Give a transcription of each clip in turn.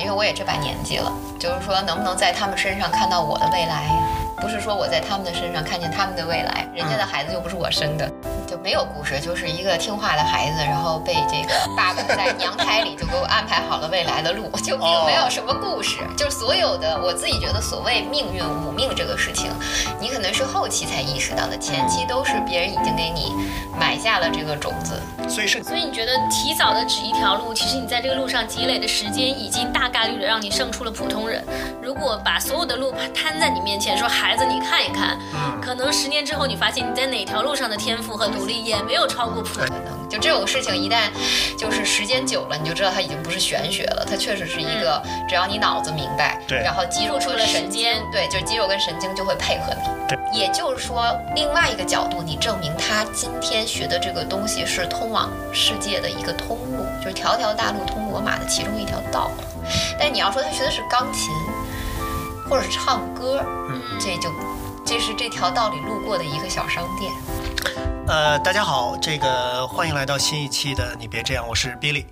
因为我也这把年纪了，就是说能不能在他们身上看到我的未来呀？不是说我在他们的身上看见他们的未来，人家的孩子又不是我生的，就没有故事，就是一个听话的孩子，然后被这个爸爸在娘胎里就给我安排好了未来的路，就并没有什么故事。就是所有的我自己觉得所谓命运五命这个事情，你可能是后期才意识到的，前期都是别人已经给你埋下了这个种子。所以是所以你觉得提早的指一条路，其实你在这个路上积累的时间，已经大概率的让你胜出了普通人。如果把所有的路摊在你面前，说孩子你看一看，可能十年之后你发现你在哪条路上的天赋和努力也没有超过普通人。可能就这种事情，一旦就是时间久了，你就知道它已经不是玄学了，它确实是一个，只要你脑子明白，对然后肌肉出了神经，对，就是肌肉跟神经就会配合你。对，也就是说，另外一个角度，你证明他今天学的这个东西是通往世界的一个通路，就是条条大路通罗马的其中一条道。但你要说他学的是钢琴，或者是唱歌，这就这是这条道里路过的一个小商店。呃，大家好，这个欢迎来到新一期的你别这样，我是 Billy。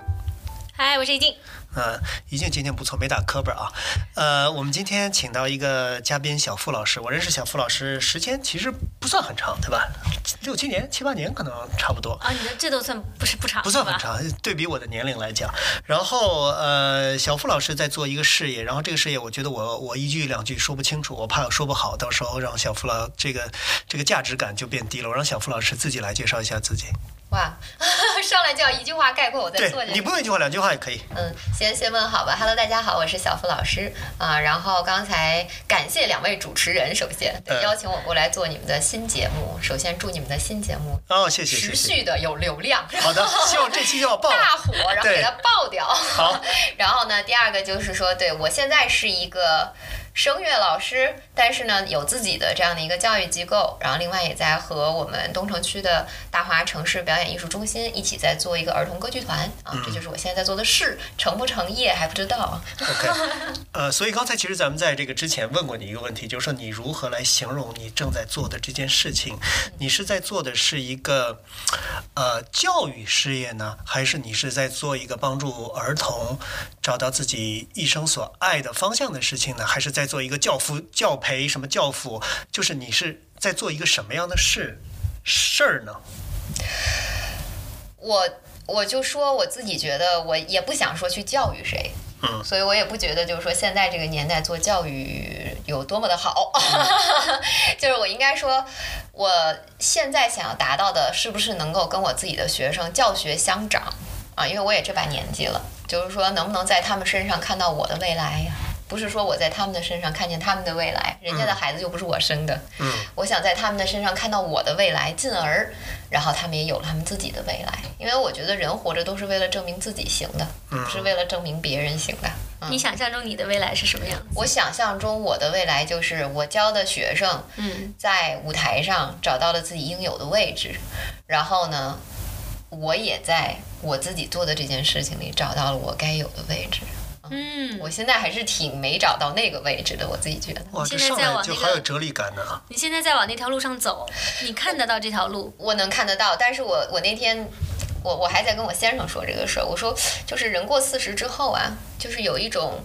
嗨，我是易静。嗯，一静今天不错，没打磕巴啊。呃，我们今天请到一个嘉宾小付老师，我认识小付老师时间其实不算很长，对吧？六七年、七八年可能差不多。啊，你的这都算不是不长，不算很。长，对比我的年龄来讲。然后呃，小付老师在做一个事业，然后这个事业我觉得我我一句两句说不清楚，我怕说不好，到时候让小付老这个这个价值感就变低了。我让小付老师自己来介绍一下自己。哇，上来就要一句话概括我在做这个对你不用一句话两句话也可以。嗯，先先问好吧。Hello，大家好，我是小付老师啊、然后刚才感谢两位主持人，首先邀请我过来做你们的新节目。首先祝你们的新节目哦，谢谢谢持。续的有流量，好的，希望这期要爆。大火，然后给它爆掉。好，然后呢，第二个就是说，对我现在是一个声乐老师，但是呢，有自己的这样的一个教育机构，然后另外也在和我们东城区的大华城市表演艺术中心一起在做一个儿童歌剧团啊，嗯这就是我现在在做的事，成不成业还不知道。OK，呃，所以刚才其实咱们在这个之前问过你一个问题，就是说你如何来形容你正在做的这件事情？你是在做的是一个呃教育事业呢，还是你是在做一个帮助儿童找到自己一生所爱的方向的事情呢？还是在做一个教辅教培什么教辅？就是你是在做一个什么样的事事儿呢？我我就说我自己觉得，我也不想说去教育谁，嗯所以我也不觉得就是说现在这个年代做教育有多么的好，就是我应该说，我现在想要达到的是不是能够跟我自己的学生教学相长啊？因为我也这把年纪了，就是说能不能在他们身上看到我的未来呀？不是说我在他们的身上看见他们的未来，人家的孩子又不是我生的，嗯我想在他们的身上看到我的未来，进而，然后他们也有了他们自己的未来。因为我觉得人活着都是为了证明自己行的，不是为了证明别人行的。嗯你想象中你的未来是什么样？我想象中我的未来就是我教的学生嗯，在舞台上找到了自己应有的位置，然后呢，我也在我自己做的这件事情里找到了我该有的位置。嗯，我现在还是挺没找到那个位置的，我自己觉得。哇，这现在上来就在往那个好有哲理感呢。你现在在往那条路上走，你看得到这条路，我能看得到，但是我我那天我我还在跟我先生说这个事儿，我说就是人过四十之后啊，就是有一种，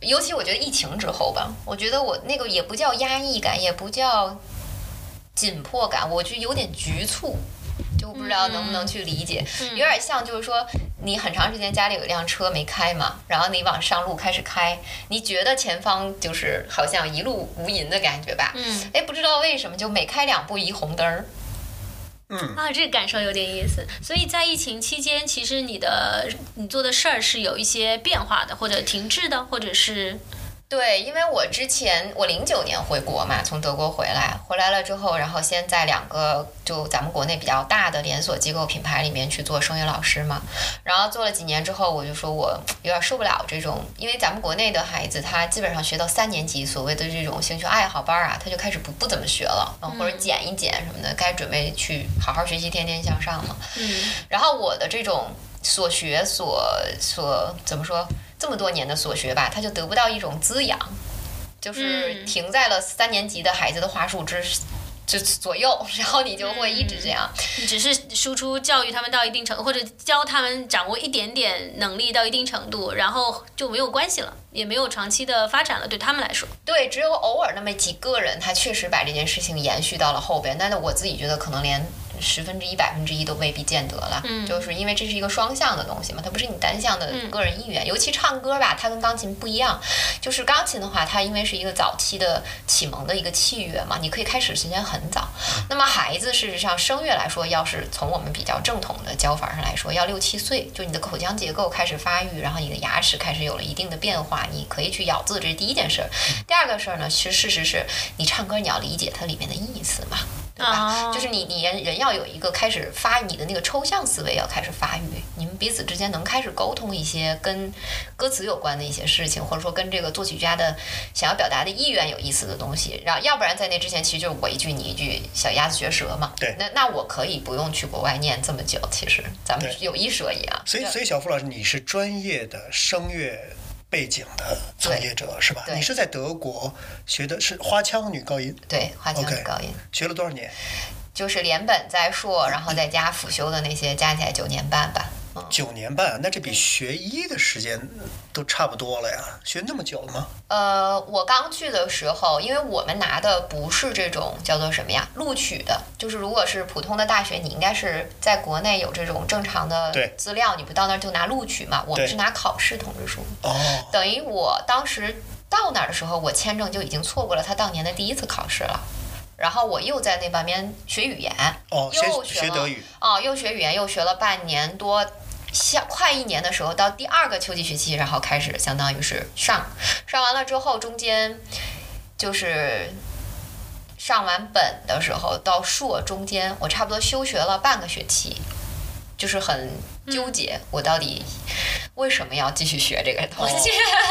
尤其我觉得疫情之后吧，我觉得我那个也不叫压抑感，也不叫紧迫感，我就有点局促。就不知道能不能去理解，有点像就是说，你很长时间家里有一辆车没开嘛，然后你往上路开始开，你觉得前方就是好像一路无垠的感觉吧？嗯，哎，不知道为什么就每开两步一红灯儿，嗯，啊，这个感受有点意思。所以在疫情期间，其实你的你做的事儿是有一些变化的，或者停滞的，或者是对，因为我之前我零九年回国嘛，从德国回来，回来了之后，然后先在两个就咱们国内比较大的连锁机构品牌里面去做声乐老师嘛，然后做了几年之后，我就说我有点受不了这种，因为咱们国内的孩子他基本上学到三年级，所谓的这种兴趣爱好班啊，他就开始不不怎么学了，嗯或者减一减什么的，该准备去好好学习，天天向上了。嗯然后我的这种所学所所怎么说，这么多年的所学吧，他就得不到一种滋养，就是嗯停在了三年级的孩子的话术之就左右，然后你就会一直这样。你只是输出教育他们到一定程度，或者教他们掌握一点点能力到一定程度，然后就没有关系了，也没有长期的发展了，对他们来说。对，只有偶尔那么几个人，他确实把这件事情延续到了后边，但是我自己觉得可能连。十分之一、百分之一都未必见得了，嗯就是因为这是一个双向的东西嘛，它不是你单向的个人意愿。尤其唱歌吧，它跟钢琴不一样，就是钢琴的话，它因为是一个早期的启蒙的一个器乐嘛，你可以开始时间很早。那么孩子事实上声乐来说，要是从我们比较正统的教法上来说，要六七岁，就你的口腔结构开始发育，然后你的牙齿开始有了一定的变化，你可以去咬字，这是第一件事儿。第二个事儿呢，其实事实是你唱歌你要理解它里面的意思嘛。对吧？哦就是你你人人要有一个开始发你的那个抽象思维要开始发育，你们彼此之间能开始沟通一些跟歌词有关的一些事情，或者说跟这个作曲家的想要表达的意愿有意思的东西。然后要不然在那之前其实就是我一句你一句小鸭子学舌嘛。对那那我可以不用去国外念这么久，其实咱们对有一说一啊。所以，所以小付老师，你是专业的声乐背景的从业者是吧？你是在德国学的是花腔女高音，对花腔 OK 高音学了多少年？就是连本在硕，然后再加辅修的那些，加起来九年半吧。嗯，九年半，那这比学医的时间都差不多了呀。学那么久了吗？呃，我刚去的时候，因为我们拿的不是这种叫做什么呀，录取的，就是如果是普通的大学，你应该是在国内有这种正常的资料，你不到那儿就拿录取嘛。我们是拿考试通知书，哦，等于我当时到那儿的时候，我签证就已经错过了他当年的第一次考试了。然后我又在那半边学语言，哦，又学学德语，哦，又学语言，又学了半年多，下快一年的时候，到第二个秋季学期，然后开始相当于是上，上完了之后，中间就是上完本的时候到硕中间，我差不多休学了半个学期，就是很纠结，我到底为什么要继续学这个东西？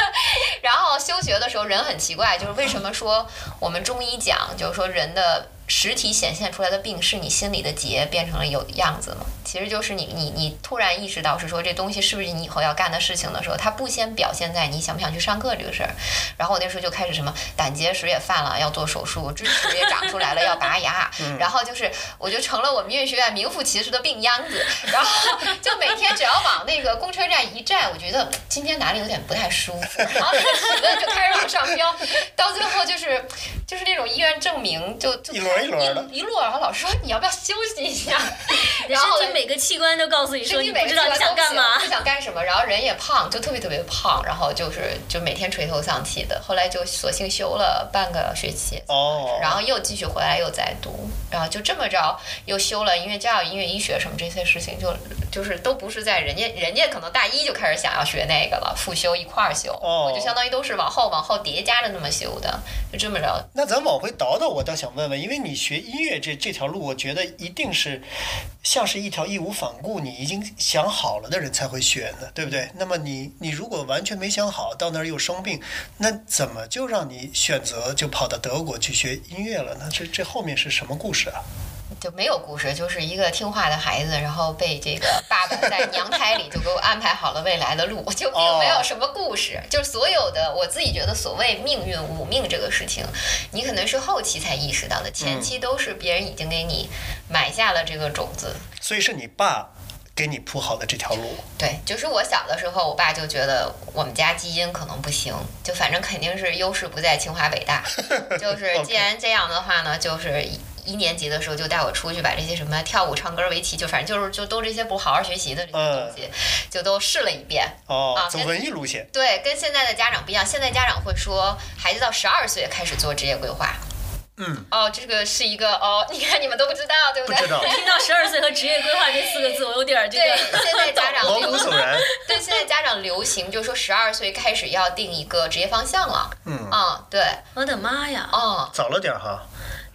然后休学的时候人很奇怪，就是为什么说我们中医讲，就是说人的实体显现出来的病是你心里的结变成了有样子吗？其实就是你你你突然意识到是说这东西是不是你以后要干的事情的时候，它不先表现在你想不想去上课这个事儿。然后我那时候就开始什么胆结石也犯了，要做手术；智齿也长出来了，要拔牙。然后就是我就成了我们音乐学院名副其实的病秧子。然后就每天只要往那个公车站一站，我觉得今天哪里有点不太舒服，然后那个体温就开始往上飙，到最后就是就是那种医院证明就就一轮一轮的一一摞，然后老师说你要不要休息一下？然后身体每个器官都告诉你说你不知道想干嘛不。想干什么，然后人也胖，就特别特别胖，然后就是就每天垂头丧气的。后来就索性休了半个学期，哦，然后又继续回来又再读，然后就这么着又修了音乐教育、音乐医学什么这些事情就，就是都不是在人家人家可能大一就开始想要学那个了，复修一块儿修，哦我就相当于都是往后往后叠加着那么修的，就这么着。那咱往回倒倒，我倒想问问，因为你学音乐这这条路，我觉得一定是像是一条义无反顾，你已经想好了的人才会学的，对不对？那么你你如果完全没想好，到那儿又生病，那怎么就让你选择就跑到德国去学音乐了呢？这这后面是什么故事啊？就没有故事，就是一个听话的孩子，然后被这个爸爸在娘胎里就给我安排好了未来的路，就并没有什么故事。就是所有的我自己觉得所谓命运五命这个事情，你可能是后期才意识到的，前期都是别人已经给你埋下了这个种子。所以是你爸给你铺好的这条路。对，就是我小的时候，我爸就觉得我们家基因可能不行，就反正肯定是优势不在清华北大。就是既然这样的话呢，就是一一年级的时候就带我出去把这些什么跳舞、唱歌、围棋，就反正就是就都这些不好好学习的这些东西，就都试了一遍。哦啊，走文艺路线。对，跟现在的家长不一样，现在家长会说孩子到十二岁开始做职业规划。嗯，哦，这个是一个哦，你看你们都不知道，对不对？不知道，听到十二岁和职业规划这四个字，我有点儿这对，个。现在家长毛流骨悚然。对，现在家长流行就是说十二岁开始要定一个职业方向了。嗯，啊、对，我的妈呀！哦、早了点儿哈，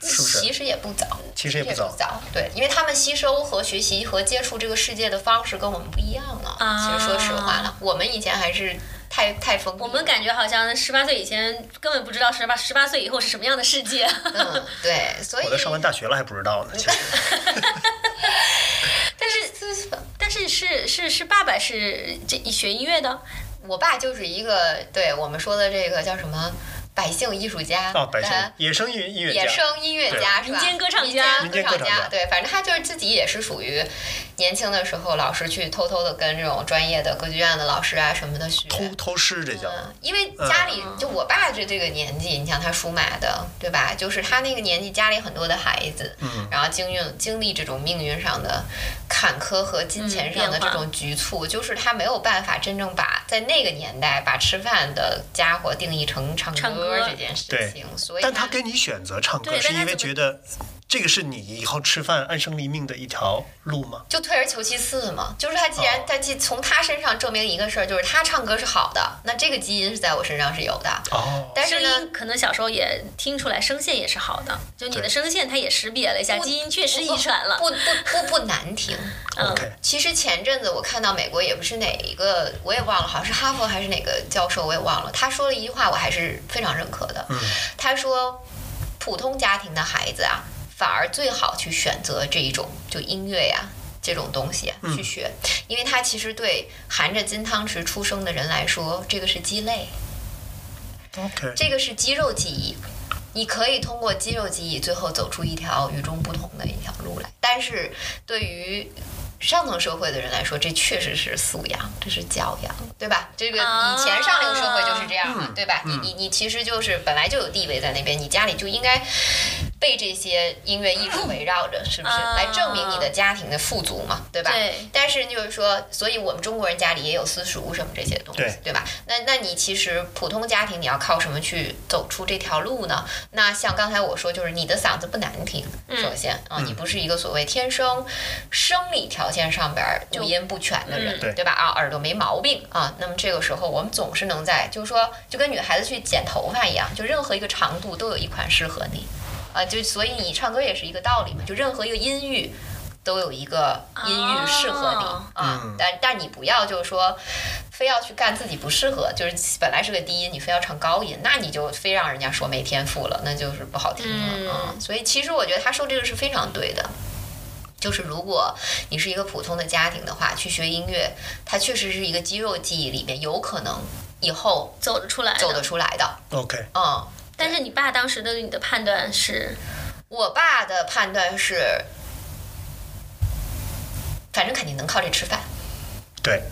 是不其？实也不早，其实也不早。早，对，因为他们吸收和学习和接触这个世界的方式跟我们不一样了。啊其实说实话了，我们以前还是太太封闭。我们感觉好像十八岁以前根本不知道十八十八岁以后是什么样的世界。嗯，对，所以我都上完大学了还不知道呢。其实 但是但是是是是爸爸是这学音乐的，我爸就是一个对我们说的这个叫什么百姓艺术家啊，百姓呃野生音音乐野家，生音乐家是吧？民间歌唱家民间歌唱家。对，反正他就是自己也是属于年轻的时候，老师去偷偷的跟这种专业的歌剧院的老师啊什么的学。偷偷师这叫。嗯，因为家里就我爸这这个年纪，你像他属马的，对吧？就是他那个年纪，家里很多的孩子，嗯然后经运经历这种命运上的坎坷和金钱上的这种局促，就是他没有办法真正把在那个年代把吃饭的家伙定义成唱唱歌这件事情，所以但他跟你选择唱歌，是因为觉得这个是你以后吃饭安身立命的一条路吗？就退而求其次嘛，就是他既然哦他既从他身上证明一个事儿，就是他唱歌是好的，那这个基因是在我身上是有的。哦，但是呢，可能小时候也听出来，声线也是好的，就你的声线他也识别了一下，基因确实遗传了。不不不不难听。嗯 OK，其实前阵子我看到美国也不是哪一个，我也忘了，好像是哈佛还是哪个教授，我也忘了。他说了一句话，我还是非常认可的。嗯他说，普通家庭的孩子啊，反而最好去选择这一种就音乐呀、这种东西、去学，因为它其实对含着金汤匙出生的人来说，这个是鸡肋。OK，这个是肌肉记忆，你可以通过肌肉记忆最后走出一条与众不同的一条路来。但是对于上层社会的人来说，这确实是素养，这是教养，对吧？这个以前上流社会就是这样嘛，嗯对吧？你你你其实就是本来就有地位在那边，你家里就应该被这些音乐艺术围绕着，是不是？啊来证明你的家庭的富足嘛，对吧？对但是就是说，所以我们中国人家里也有私塾什么这些东西，对对吧？那那你其实普通家庭你要靠什么去走出这条路呢？那像刚才我说，就是你的嗓子不难听，嗯首先啊，你不是一个所谓天生生理条件上边儿五音不全的人，对吧？啊，耳朵没毛病啊，那么这个时候我们总是能在，就是说，就跟女孩子去剪头发一样，就任何一个长度都有一款适合你。啊，就所以你唱歌也是一个道理嘛，就任何一个音域都有一个音域适合你、哦啊嗯，但但你不要就是说非要去干自己不适合，就是本来是个低音，你非要唱高音，那你就非让人家说没天赋了，那就是不好听了嗯啊。所以其实我觉得他说这个是非常对的。就是如果你是一个普通的家庭的话，去学音乐，它确实是一个肌肉记忆里面有可能以后走得出来。走得出来的。OK，嗯，但是你爸当时对你的判断是，我爸的判断是，反正肯定能靠这吃饭。对，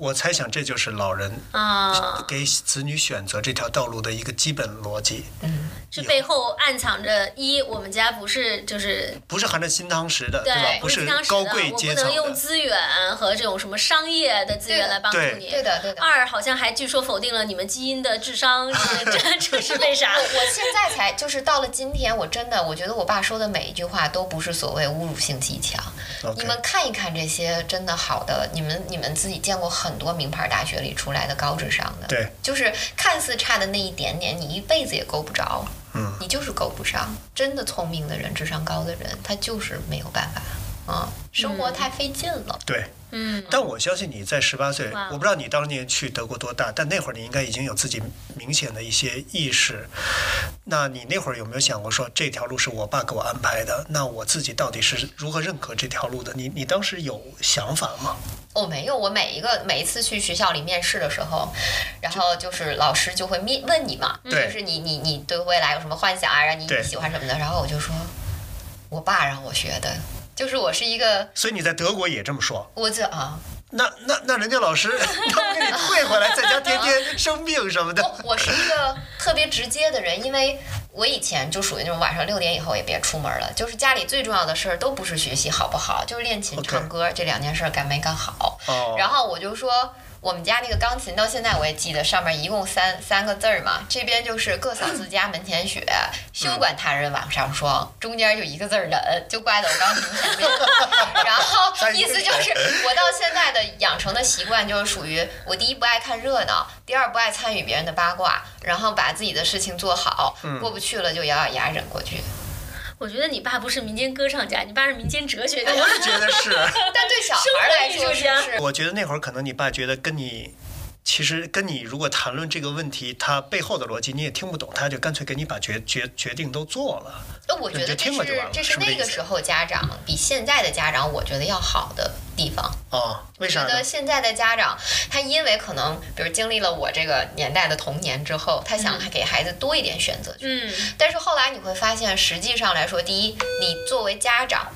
我猜想这就是老人啊，给子女选择这条道路的一个基本逻辑，嗯这背后暗藏着一，我们家不是就是不是含着金汤匙的，吧？对，不是高贵我阶层不能用的。资源和这种什么商业的资源来帮助对你。对的，对的。二好像还据说否定了你们基因的智商，这这 这是为啥我？我现在才就是到了今天，我真的我觉得我爸说的每一句话都不是所谓侮辱性极强。你们看一看这些真的好的，你们你们自己见过很多名牌大学里出来的高智商的，对，就是看似差的那一点点，你一辈子也够不着，嗯，你就是够不上。真的聪明的人，智商高的人，他就是没有办法。啊、生活太费劲了。对。嗯，但我相信你在十八岁，我不知道你当年去德国多大，但那会儿你应该已经有自己明显的一些意识。那你那会儿有没有想过说这条路是我爸给我安排的？那我自己到底是如何认可这条路的？你你当时有想法吗？我、没有，我每一个每一次去学校里面试的时候，然后就是老师就会面问你嘛，就是你你你对未来有什么幻想啊？然后你对你喜欢什么的？然后我就说，我爸让我学的，就是我是一个，所以你在德国也这么说？我这啊，那那那人家老师 他不给你退回来，在家天天生病什么的。我是一个特别直接的人，因为我以前就属于那种晚上六点以后也别出门了，就是家里最重要的事儿都不是学习好不好，就是练琴、唱歌这两件事儿干没干好。哦，然后我就说，我们家那个钢琴到现在我也记得，上面一共三三个字儿嘛，这边就是各扫自家门前雪，休管他人瓦上霜，中间就一个字儿忍，就挂在我钢琴前面。然后意思就是，我到现在的养成的习惯就是属于，我第一不爱看热闹，第二不爱参与别人的八卦，然后把自己的事情做好，过不去了就咬咬牙忍过去。我觉得你爸不是民间歌唱家，你爸是民间哲学家。我也觉得是。但对小孩儿来说，是？我觉得那会儿可能你爸觉得跟你其实跟你如果谈论这个问题，他背后的逻辑你也听不懂，他就干脆给你把决决决定都做了。那我觉得这听了就是完了这是那个时候家长比现在的家长，我觉得要好的地方。哦，为啥觉呢？得现在的家长，他因为可能比如经历了我这个年代的童年之后，他想给孩子多一点选择权。嗯但是后来你会发现，实际上来说，第一，你作为家长，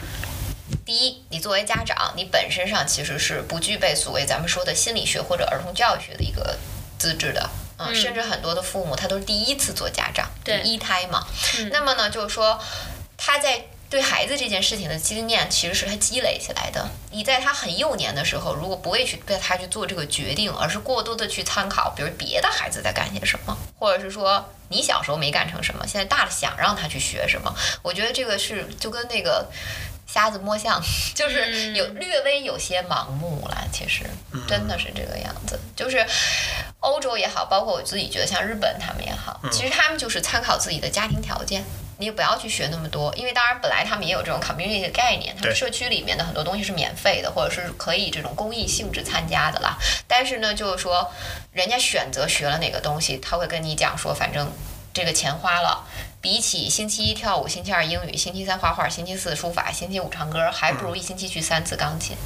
第一，你作为家长，你本身上其实是不具备所谓咱们说的心理学或者儿童教育学的一个资质的。嗯，嗯甚至很多的父母他都是第一次做家长，对一胎嘛。嗯那么呢，就是说他在对孩子这件事情的经验，其实是他积累起来的。你在他很幼年的时候，如果不会去对他去做这个决定，而是过多的去参考，比如别的孩子在干些什么，或者是说你小时候没干成什么，现在大了想让他去学什么，我觉得这个是就跟那个。瞎子摸象，就是有略微有些盲目了。其实真的是这个样子，就是欧洲也好，包括我自己觉得像日本他们也好，其实他们就是参考自己的家庭条件。你也不要去学那么多，因为当然本来他们也有这种 community 的概念，他们社区里面的很多东西是免费的，或者是可以这种公益性质参加的啦。但是呢，就是说人家选择学了哪个东西，他会跟你讲说，反正这个钱花了。比起星期一跳舞、星期二英语、星期三画画、星期四书法、星期五唱歌，还不如一星期去三次钢琴。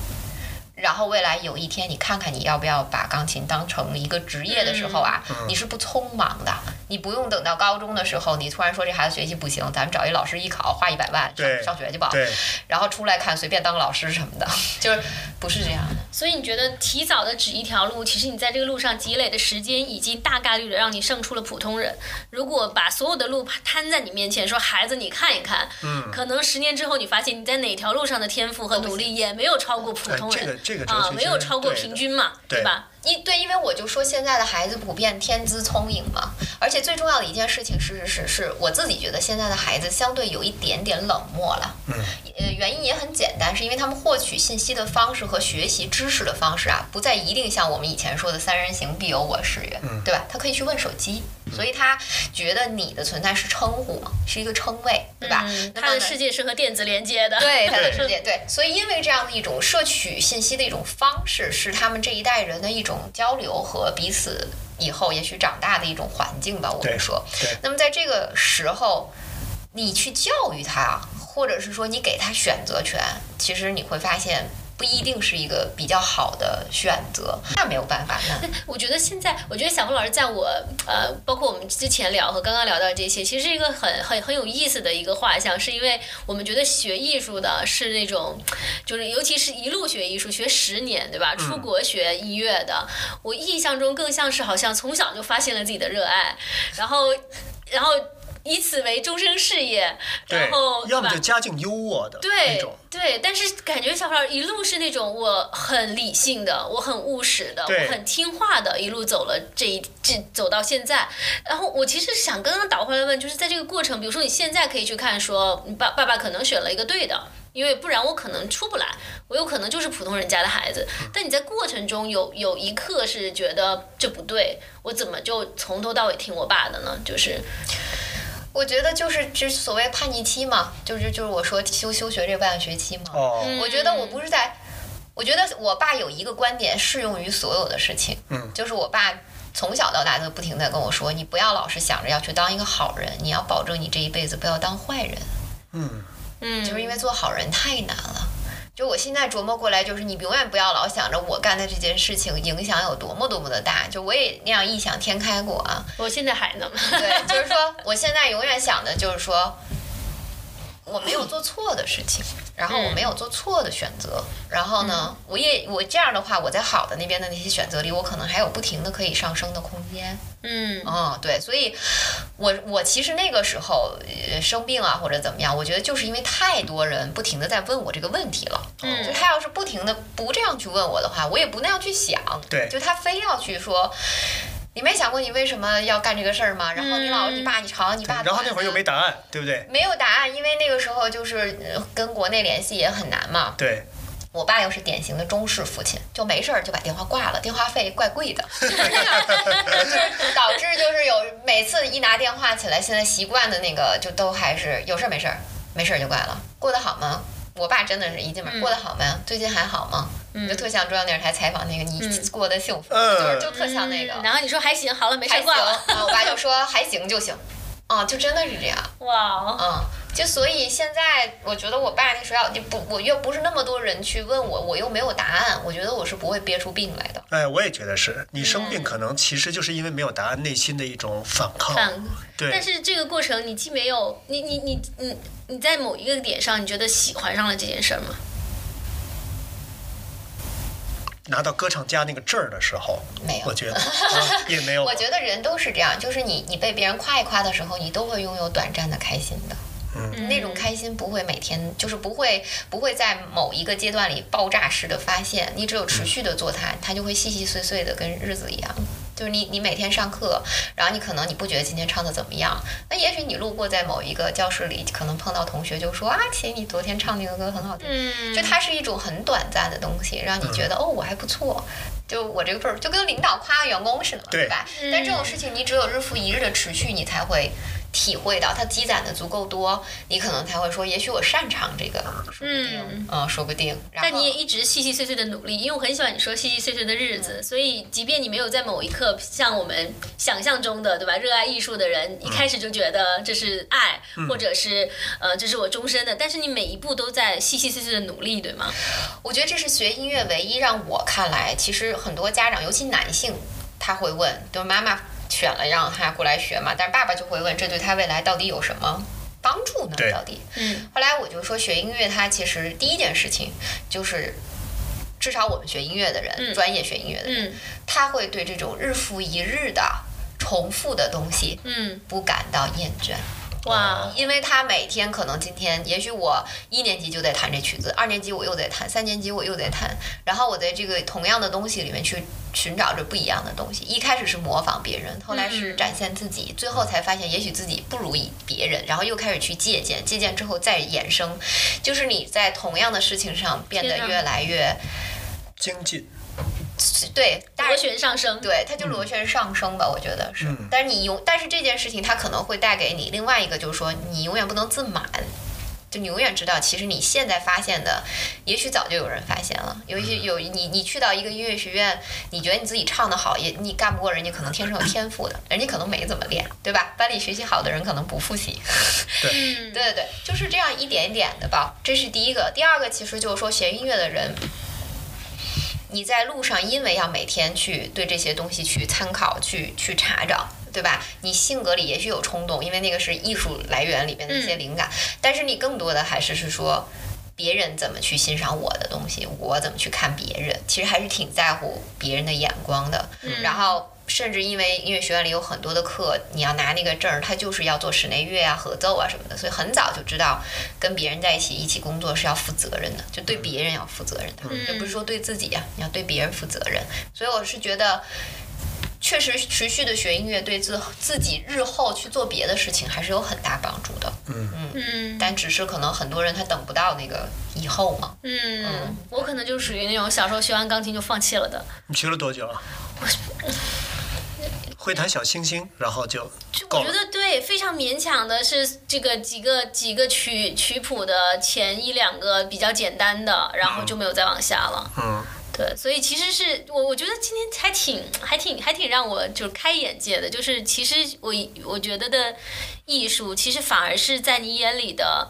然后未来有一天，你看看你要不要把钢琴当成一个职业的时候啊，你是不匆忙的，你不用等到高中的时候，你突然说这孩子学习不行，咱们找一老师艺考，花一百万上上学去吧，对，然后出来看随便当个老师什么的，就是不是这样。的。所以你觉得提早的指一条路，其实你在这个路上积累的时间，已经大概率的让你胜出了普通人。如果把所有的路摊在你面前，说孩子你看一看，嗯，可能十年之后你发现你在哪条路上的天赋和努力也没有超过普通人，哎啊，学没有超过平均嘛，对吧？因对，因为我就说现在的孩子普遍天资聪颖嘛，而且最重要的一件事情是是是是我自己觉得现在的孩子相对有一点点冷漠了。嗯，呃，原因也很简单，是因为他们获取信息的方式和学习知识的方式啊，不再一定像我们以前说的“三人行必有我师焉”，嗯对吧？他可以去问手机，所以他觉得你的存在是称呼嘛，是一个称谓，对吧？他的世界是和电子连接的，对他的对世界，对，所以因为这样的一种摄取信息的一种方式，是他们这一代人的一种交流和彼此以后也许长大的一种环境吧。我们说对，那么在这个时候，你去教育他，或者是说你给他选择权，其实你会发现。不一定是一个比较好的选择，那没有办法，那我觉得现在，我觉得小峰老师在我呃，包括我们之前聊和刚刚聊到这些，其实是一个很很很有意思的一个画像，是因为我们觉得学艺术的是那种，就是尤其是一路学艺术，学十年，对吧？出国学音乐的，我印象中更像是好像从小就发现了自己的热爱，然后然后以此为终生事业，然后，要么对吧就家境优渥的那对种，对，但是感觉小宝一路是那种我很理性的，我很务实的，我很听话的，一路走了这一这走到现在。然后我其实想刚刚倒回来问，就是在这个过程，比如说你现在可以去看说，你爸爸爸可能选了一个对的。因为不然我可能出不来，我有可能就是普通人家的孩子。但你在过程中有有一刻是觉得这不对，我怎么就从头到尾听我爸的呢？就是我觉得就是这所谓叛逆期嘛，就是就是我说休休学这半个学期嘛，哦，嗯我觉得我不是在，我觉得我爸有一个观点适用于所有的事情，嗯。就是我爸从小到大都不停的跟我说，你不要老是想着要去当一个好人，你要保证你这一辈子不要当坏人，嗯，嗯，就是因为做好人太难了。就我现在琢磨过来，就是你永远不要老想着我干的这件事情影响有多么多么的大。就我也那样异想天开过啊，我现在还能。对，就是说，我现在永远想的就是说，我没有做错的事情，然后我没有做错的选择，然后呢，我也我这样的话，我在好的那边的那些选择里，我可能还有不停的可以上升的空间。嗯哦，对，所以我我其实那个时候呃生病啊或者怎么样，我觉得就是因为太多人不停的在问我这个问题了。嗯就他要是不停的不这样去问我的话，我也不那样去想。对就他非要去说。你没想过你为什么要干这个事儿吗？然后你老嗯你爸你吵你爸，然后那会儿又没答案，对不对？没有答案，因为那个时候就是呃跟国内联系也很难嘛。对，我爸又是典型的中式父亲，就没事儿就把电话挂了，电话费怪贵的，就是导致就是有每次一拿电话起来，现在习惯的那个就都还是有事儿没事儿，没事儿就挂了。过得好吗？我爸真的是一进门嗯过得好吗？最近还好吗？就特像中央电视台采访那个你过得幸福，嗯就是就特像那个。然后你说还行，好了，没还行，事挂了。啊我爸就说还行就行，啊，就真的是这样，哇，嗯，就所以现在我觉得我爸那时候要就不，我又不是那么多人去问我，我又没有答案，我觉得我是不会憋出病来的。哎，我也觉得是你生病，可能其实就是因为没有答案，内心的一种反抗。看。对但，是这个过程，你既没有你你你你你在某一个点上，你觉得喜欢上了这件事儿吗？拿到歌唱家那个证儿的时候，没有我觉得、啊、也没有。我觉得人都是这样，就是你你被别人夸一夸的时候，你都会拥有短暂的开心的。嗯那种开心不会每天，就是不会不会在某一个阶段里爆炸式的发现，你只有持续的做它，它就会细细碎碎的跟日子一样。就是你你每天上课，然后你可能你不觉得今天唱的怎么样，那也许你路过在某一个教室里，可能碰到同学就说啊，姐，你昨天唱那个歌很好听。嗯就它是一种很短暂的东西，让你觉得、哦，我还不错。就我这个份儿，就跟领导夸员工似的嘛，对吧？但这种事情，你只有日复一日的持续，你才会体会到它积攒的足够多，你可能才会说，也许我擅长这个，嗯嗯，说不定。但你也一直细细碎碎的努力，因为我很喜欢你说细细碎碎的日子，所以即便你没有在某一刻像我们想象中的，对吧？热爱艺术的人一开始就觉得这是爱，或者是呃这是我终身的，但是你每一步都在细细碎碎的努力，对吗？我觉得这是学音乐唯一让我看来，其实很多家长，尤其男性，他会问，就是妈妈选了让他过来学嘛，但是爸爸就会问，这对他未来到底有什么帮助呢？到底？嗯后来我就说，学音乐他其实第一件事情就是。至少我们学音乐的人，嗯专业学音乐的人，嗯他会对这种日复一日的重复的东西嗯，不感到厌倦。哇，因为他每天可能今天，也许我一年级就在弹这曲子，二年级我又在弹，三年级我又在弹，然后我在这个同样的东西里面去寻找着不一样的东西。一开始是模仿别人，后来是嗯展现自己，最后才发现也许自己不如别人，然后又开始去借鉴，借鉴之后再衍生，就是你在同样的事情上变得越来越精进，对，但螺旋上升，对，它就螺旋上升吧，我觉得是。嗯但是你永，但是这件事情它可能会带给你另外一个，就是说你永远不能自满。就你永远知道，其实你现在发现的，也许早就有人发现了。尤其有你，你去到一个音乐学院，你觉得你自己唱的好，也你干不过人家，可能天生有天赋的，人家可能没怎么练，对吧？班里学习好的人可能不复习。对，对对对，就是这样一点一点的吧。这是第一个。第二个，其实就是说学音乐的人，你在路上，因为要每天去对这些东西去参考、去去查找。对吧？你性格里也许有冲动，因为那个是艺术来源里面的一些灵感，但是你更多的还是是说别人怎么去欣赏我的东西，我怎么去看别人，其实还是挺在乎别人的眼光的。然后甚至因为音乐学院里有很多的课，你要拿那个证儿，他就是要做室内乐啊、合奏啊什么的，所以很早就知道跟别人在一起一起工作是要负责任的，就对别人要负责任的，也不是说对自己呀、你要对别人负责任。所以我是觉得。确实，持续的学音乐对自自己日后去做别的事情还是有很大帮助的。嗯嗯嗯但只是可能很多人他等不到那个以后嘛。嗯，我可能就属于那种小时候学完钢琴就放弃了的，你学了多久啊？会弹小星星，然后就。我觉得对，非常勉强的是这个几个几个曲曲谱的前一两个比较简单的，然后就没有再往下了。嗯，对，所以其实是我我觉得今天还挺还挺还挺让我就是开眼界的，就是其实我我觉得的艺术，其实反而是在你眼里的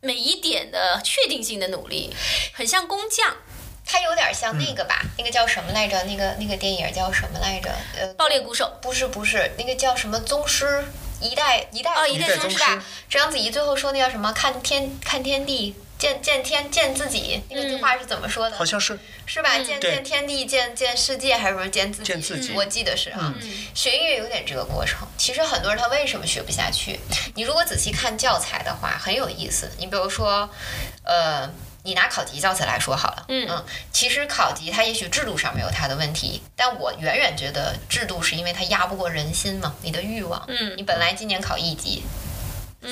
每一点的确定性的努力，很像工匠。它有点像那个吧，那个叫什么来着？那个那个电影叫什么来着？呃，爆裂鼓手，不是不是，那个叫什么宗师？一代一代哦一代宗师吧？章子怡最后说那叫什么？看天看天地，见见天见自己。那个句话是怎么说的？好像是是吧？见见天地，见见世界，还是说见自己？见自己我记得是啊。学音乐有点这个过程。其实很多人他为什么学不下去？你如果仔细看教材的话，很有意思。你比如说，呃。你拿考级教材来说好了，嗯其实考级它也许制度上没有它的问题，但我远远觉得制度是因为它压不过人心嘛，你的欲望，嗯你本来今年考一级，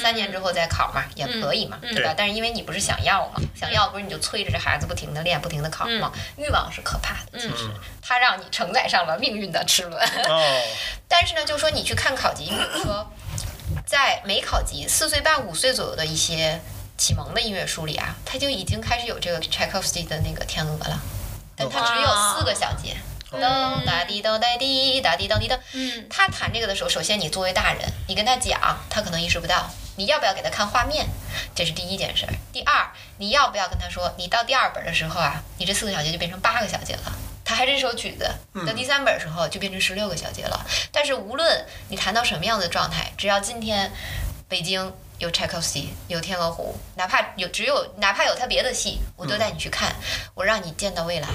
三年之后再考嘛，也可以嘛，嗯对吧？但是因为你不是想要嘛，想要不是你就催着这孩子不停的练，不停的考嘛，嗯欲望是可怕的，其实它让你承载上了命运的齿轮。哦，但是呢，就说你去看考级，比如说在没考级四岁半五岁左右的一些启蒙的音乐书里啊，他就已经开始有这个 Tchaikovsky 的那个天鹅了，但它只有四个小节，噔哒滴噔哒滴哒滴噔滴噔。嗯他弹这个的时候，首先你作为大人，你跟他讲，他可能意识不到。你要不要给他看画面？这是第一件事儿。第二，你要不要跟他说，你到第二本的时候啊，你这四个小节就变成八个小节了。他还是这首曲子，到第三本的时候就变成十六个小节了。但是无论你弹到什么样的状态，只要今天北京有 Tchaikovsky，有天鹅湖，哪怕有只有哪怕有他别的戏，我都带你去看，我让你见到未来，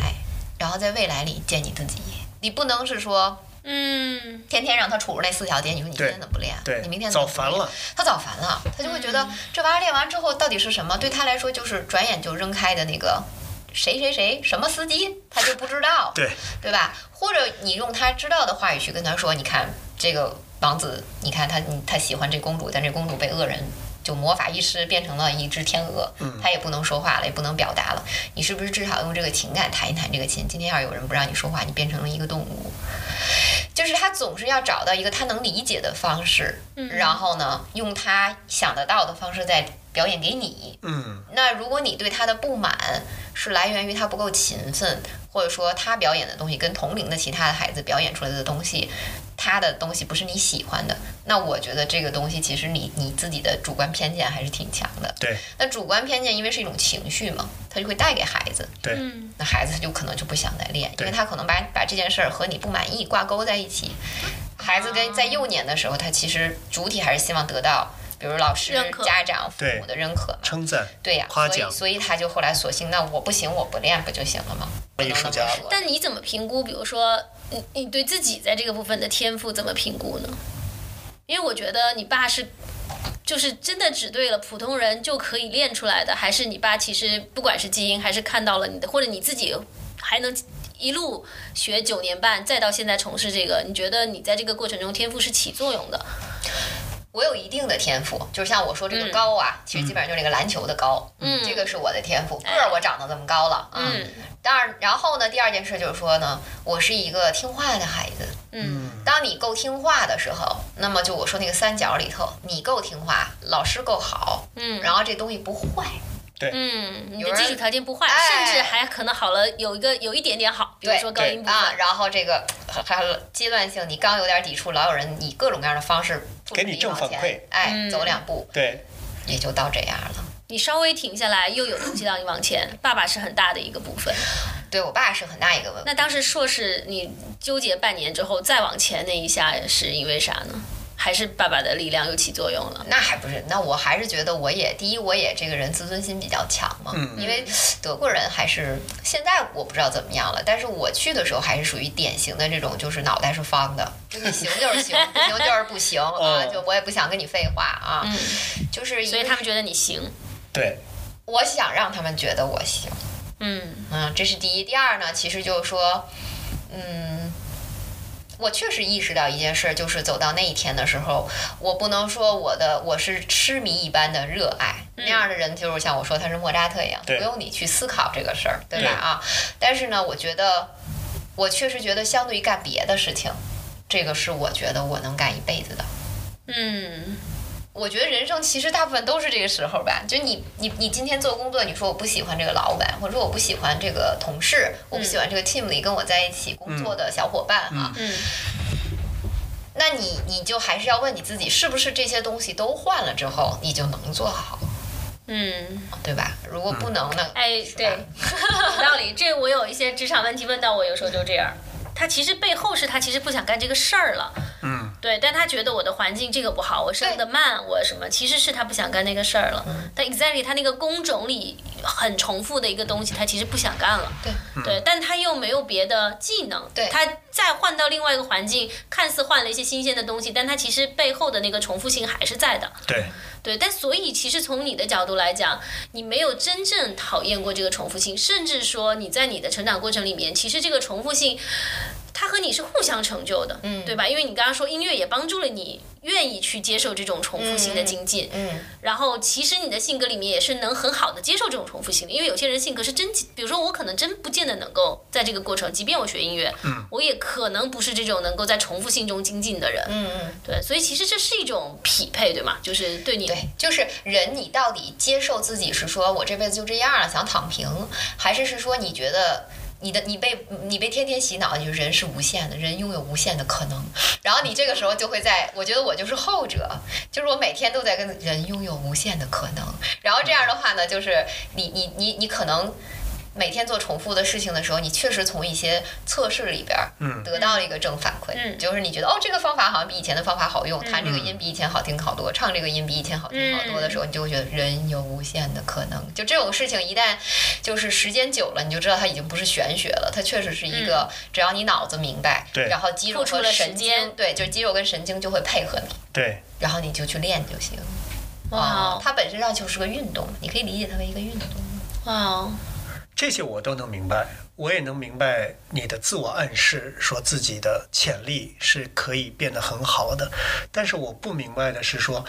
然后在未来里见你自己。你不能是说嗯天天让他杵着那四条街，你说你今天怎么不练？对你明天怎么早烦了。他早烦了，他就会觉得这玩意儿练完之后到底是什么？对他来说就是转眼就扔开的那个谁谁谁什么司机，他就不知道，对对吧？或者你用他知道的话语去跟他说，你看这个王子，你看他他喜欢这公主，但这公主被恶人。就魔法医师变成了一只天鹅，他也不能说话了，也不能表达了。你是不是至少用这个情感弹一弹这个琴？今天要是有人不让你说话，你变成了一个动物，就是他总是要找到一个他能理解的方式，然后呢，用他想得到的方式再表演给你。嗯，那如果你对他的不满是来源于他不够勤奋，或者说他表演的东西跟同龄的其他的孩子表演出来的东西，他的东西不是你喜欢的，那我觉得这个东西其实你你自己的主观偏见还是挺强的。对那主观偏见因为是一种情绪嘛，他就会带给孩子，对，嗯那孩子他就可能就不想再练，因为他可能把把这件事儿和你不满意挂钩在一起。孩子跟在幼年的时候，他其实主体还是希望得到，比如老师、家长、父母的认可。称赞对呀、夸奖所以所以他就后来索性，那我不行，我不练不就行了吗？不能艺术家了那么说但你怎么评估？比如说，你你对自己在这个部分的天赋怎么评估呢？因为我觉得你爸是，就是真的只对了普通人就可以练出来的，还是你爸其实不管是基因，还是看到了你的，或者你自己还能一路学九年半，再到现在从事这个，你觉得你在这个过程中天赋是起作用的？我有一定的天赋，就是像我说这个嗯高啊，其实基本上就是那个篮球的高，嗯这个是我的天赋，个哎儿我长得这么高了啊。嗯当然，然后呢，第二件事就是说呢，我是一个听话的孩子。嗯当你够听话的时候，那么就我说那个三角里头，你够听话，老师够好，嗯然后这东西不坏，嗯，你的基础条件不坏，哎甚至还可能好了，有一个有一点点好，比如说高音部分。啊，然后这个还有阶段性，你刚有点抵触，老有人以各种各样的方式付给你正反馈哎，嗯走两步对，也就到这样了。你稍微停下来，又有东西让你往前。爸爸是很大的一个部分。对我爸是很大一个问题。那当时硕士你纠结半年之后再往前那一下是因为啥呢？还是爸爸的力量又起作用了？那还不是，那我还是觉得我也第一，我也这个人自尊心比较强嘛，嗯因为德国人还是现在我不知道怎么样了，但是我去的时候还是属于典型的这种，就是脑袋是方的，就是行就是行，不行就是不行啊，哦就我也不想跟你废话啊，嗯，就是所以他们觉得你行。对，我想让他们觉得我行，嗯嗯，这是第一。第二呢，其实就是说，嗯，我确实意识到一件事，就是走到那一天的时候，我不能说我的我是痴迷一般的热爱，那样的人就是像我说他是莫扎特一样，不用你去思考这个事儿，对吧？啊，但是呢，我觉得我确实觉得，相对于干别的事情，这个是我觉得我能干一辈子的。嗯我觉得人生其实大部分都是这个时候吧，就你你你今天做工作，你说我不喜欢这个老板，或者说我不喜欢这个同事，我不喜欢这个 team 里跟我在一起工作的小伙伴哈，嗯那你你就还是要问你自己，是不是这些东西都换了之后，你就能做好，嗯，对吧？如果不能呢？哎，对，有道理。这我有一些职场问题问到我，有时候就这样。他其实背后是他其实不想干这个事儿了，嗯，对，但他觉得我的环境这个不好，我生的慢，我什么，其实是他不想干那个事儿了。但 exactly 他那个工种里很重复的一个东西，他其实不想干了。对对，但他又没有别的技能，对他再换到另外一个环境，看似换了一些新鲜的东西，但他其实背后的那个重复性还是在的。对，对，但所以其实从你的角度来讲，你没有真正讨厌过这个重复性，甚至说你在你的成长过程里面，其实这个重复性，它和和你是互相成就的，嗯，对吧？因为你刚刚说音乐也帮助了你愿意去接受这种重复性的精进，嗯，然后其实你的性格里面也是能很好的接受这种重复性的，因为有些人性格是真，比如说我可能真不见得能够在这个过程，即便我学音乐，嗯，我也可能不是这种能够在重复性中精进的人，嗯嗯，对，所以其实这是一种匹配，对吗？就是对你，对，就是人，你到底接受自己是说我这辈子就这样了，想躺平，还是是说你觉得？你的你被你被天天洗脑，就是人是无限的，人拥有无限的可能。然后你这个时候就会在，我觉得我就是后者，就是我每天都在跟人拥有无限的可能。然后这样的话呢，就是你你你你可能。每天做重复的事情的时候，你确实从一些测试里边儿嗯。得到了一个正反馈，嗯。就是你觉得哦，这个方法好像比以前的方法好用，弹这个音比以前好听好多，唱这个音比以前好听好多的时候，你就会觉得人有无限的可能。就这种事情，一旦就是时间久了，你就知道它已经不是玄学了，它确实是一个只要你脑子明白，对。然后肌肉和神经，对，就是肌肉跟神经就会配合你，对，然后你就去练就行。哇哦。它本身上就是个运动，你可以理解它为一个运动。哇哦，这些我都能明白，我也能明白你的自我暗示，说自己的潜力是可以变得很好的。但是我不明白的是说，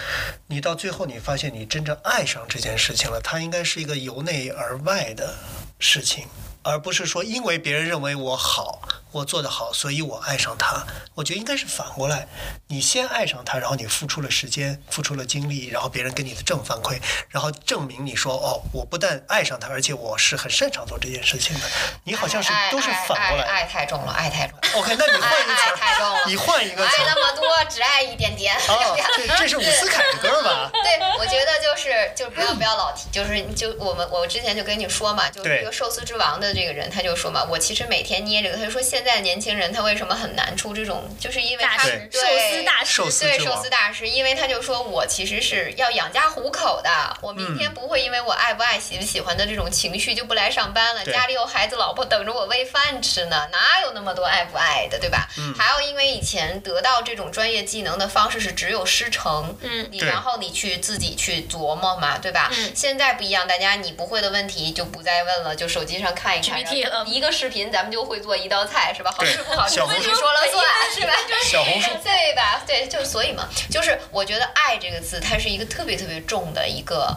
你到最后你发现你真正爱上这件事情了，它应该是一个由内而外的事情，而不是说因为别人认为我好，我做得好，所以我爱上他。我觉得应该是反过来，你先爱上他，然后你付出了时间，付出了精力，然后别人给你的正反馈，然后证明你说哦，我不但爱上他，而且我是很擅长做这件事情的。你好像是都是反过来爱爱太重了，爱太重了。OK，那你换一个爱词太重了儿，你换一个词爱那儿。么多，只爱一点点。哦，这这是伍思凯的歌吧？对，我觉得就是就是不要不要老提，就是就我们我之前就跟你说嘛，就这个寿司之王的这个人，他就说嘛，我其实每天捏这个，他就说现在的年轻人他为什么很难出这种，就是因为他寿司大师，对寿司大师，因为他就说我其实是要养家糊口的，我明嗯天不会因为我爱不爱、喜不喜欢的这种情绪就不来上班了，家里有孩子老婆等着我喂饭吃呢，哪有那么多爱不爱的，对吧？嗯还有因为以前得到这种专业技能的方式是只有师承，嗯你对然后你去自己去琢磨嘛，对吧？嗯现在不一样，大家你不会的问题就不再问了，就手机上看一看一个视频咱们就会做一道菜，是吧？好对吃不好吃小红书自己说了算，是吧？小红书对吧？对，就是所以嘛，就是我觉得“爱”这个字，它是一个特别特别重的一个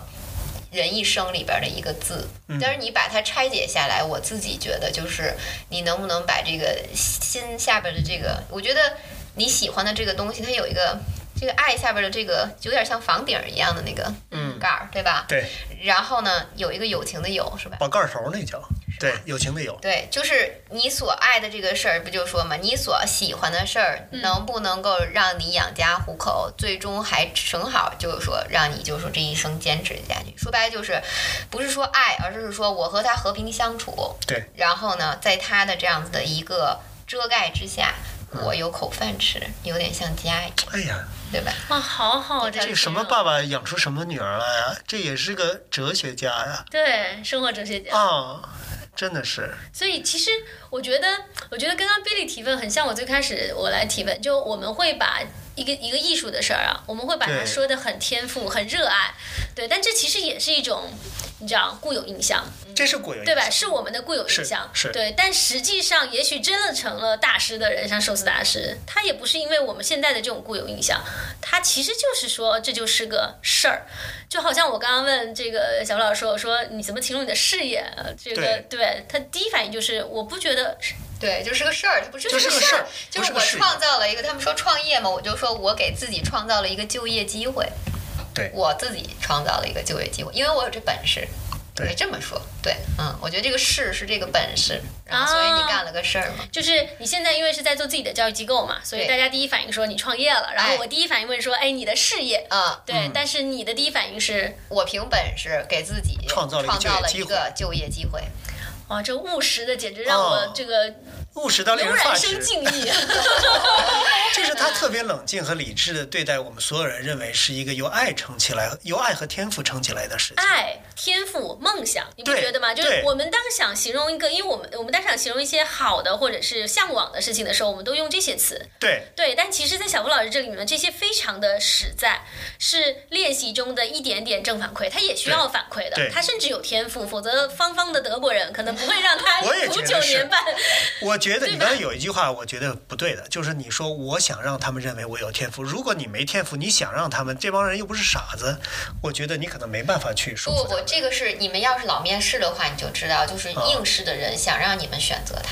人一生里边的一个字。但是你把它拆解下来，我自己觉得就是你能不能把这个心下边的这个，我觉得你喜欢的这个东西，它有一个。这个爱下边的这个有点像房顶一样的那个嗯盖儿，对吧？对，然后呢，有一个友情的友，是吧？宝盖头那叫对，友情的友。对，就是你所爱的这个事儿，不就说嘛？你所喜欢的事儿，能不能够让你养家糊口，最终还正好就是说让你就是说这一生坚持下去。说白了就是，不是说爱，而是说我和他和平相处，对，然后呢，在他的这样子的一个遮盖之下，我有口饭吃，有点像家一样，哎呀，对吧？哇，好好，这这什么爸爸养出什么女儿来呀？这也是个哲学家呀！对，生活哲学家。啊，真的是，所以其实我觉得，我觉得刚刚 Billy 提问很像我最开始我来提问，就我们会把一个一个艺术的事儿啊，我们会把它说的很天赋、很热爱，对，但这其实也是一种你知道固有印象，这是固有对吧？是我们的固有印象，是是对。但实际上，也许真的成了大师的人，像寿司大师，他也不是因为我们现在的这种固有印象，他其实就是说这就是个事儿，就好像我刚刚问这个小老师，我说你怎么形容你的事业？呃这个对对他第一反应就是我不觉得对，就是个事儿，它不是就是个事事儿就是我创造了一个，他们说创业嘛，我就说我给自己创造了一个就业机会，对我自己创造了一个就业机会，因为我有这本事。对可以这么说，对，嗯，我觉得这个事是这个本事，然后所以你干了个事儿嘛，就是你现在因为是在做自己的教育机构嘛，所以大家第一反应说你创业了，然后哎我第一反应问说，哎，你的事业，啊、对，但是你的第一反应是，我凭本事给自己创造了一个创造了就业机会一个就业机会，哇，这务实的简直让我哦这个务实到令人发生敬意。就是他特别冷静和理智的对待我们所有人认为是一个由爱撑起来、由爱和天赋撑起来的事情。爱、天赋、梦想，你不觉得吗？就是我们当想形容一个，因为我们我们当想形容一些好的或者是向往的事情的时候，我们都用这些词。对，对，但其实，在小布老师这里面，这些非常的实在，是练习中的一点点正反馈，他也需要反馈的。他甚至有天赋，否则方方的德国人可能不会让他读九年半。我觉得你刚才有一句话，我觉得不对的，就是你说我想让他们认为我有天赋，如果你没天赋，你想让他们这帮人又不是傻子，我觉得你可能没办法去说不不。这个是你们要是老面试的话，你就知道，就是啊应试的人想让你们选择他，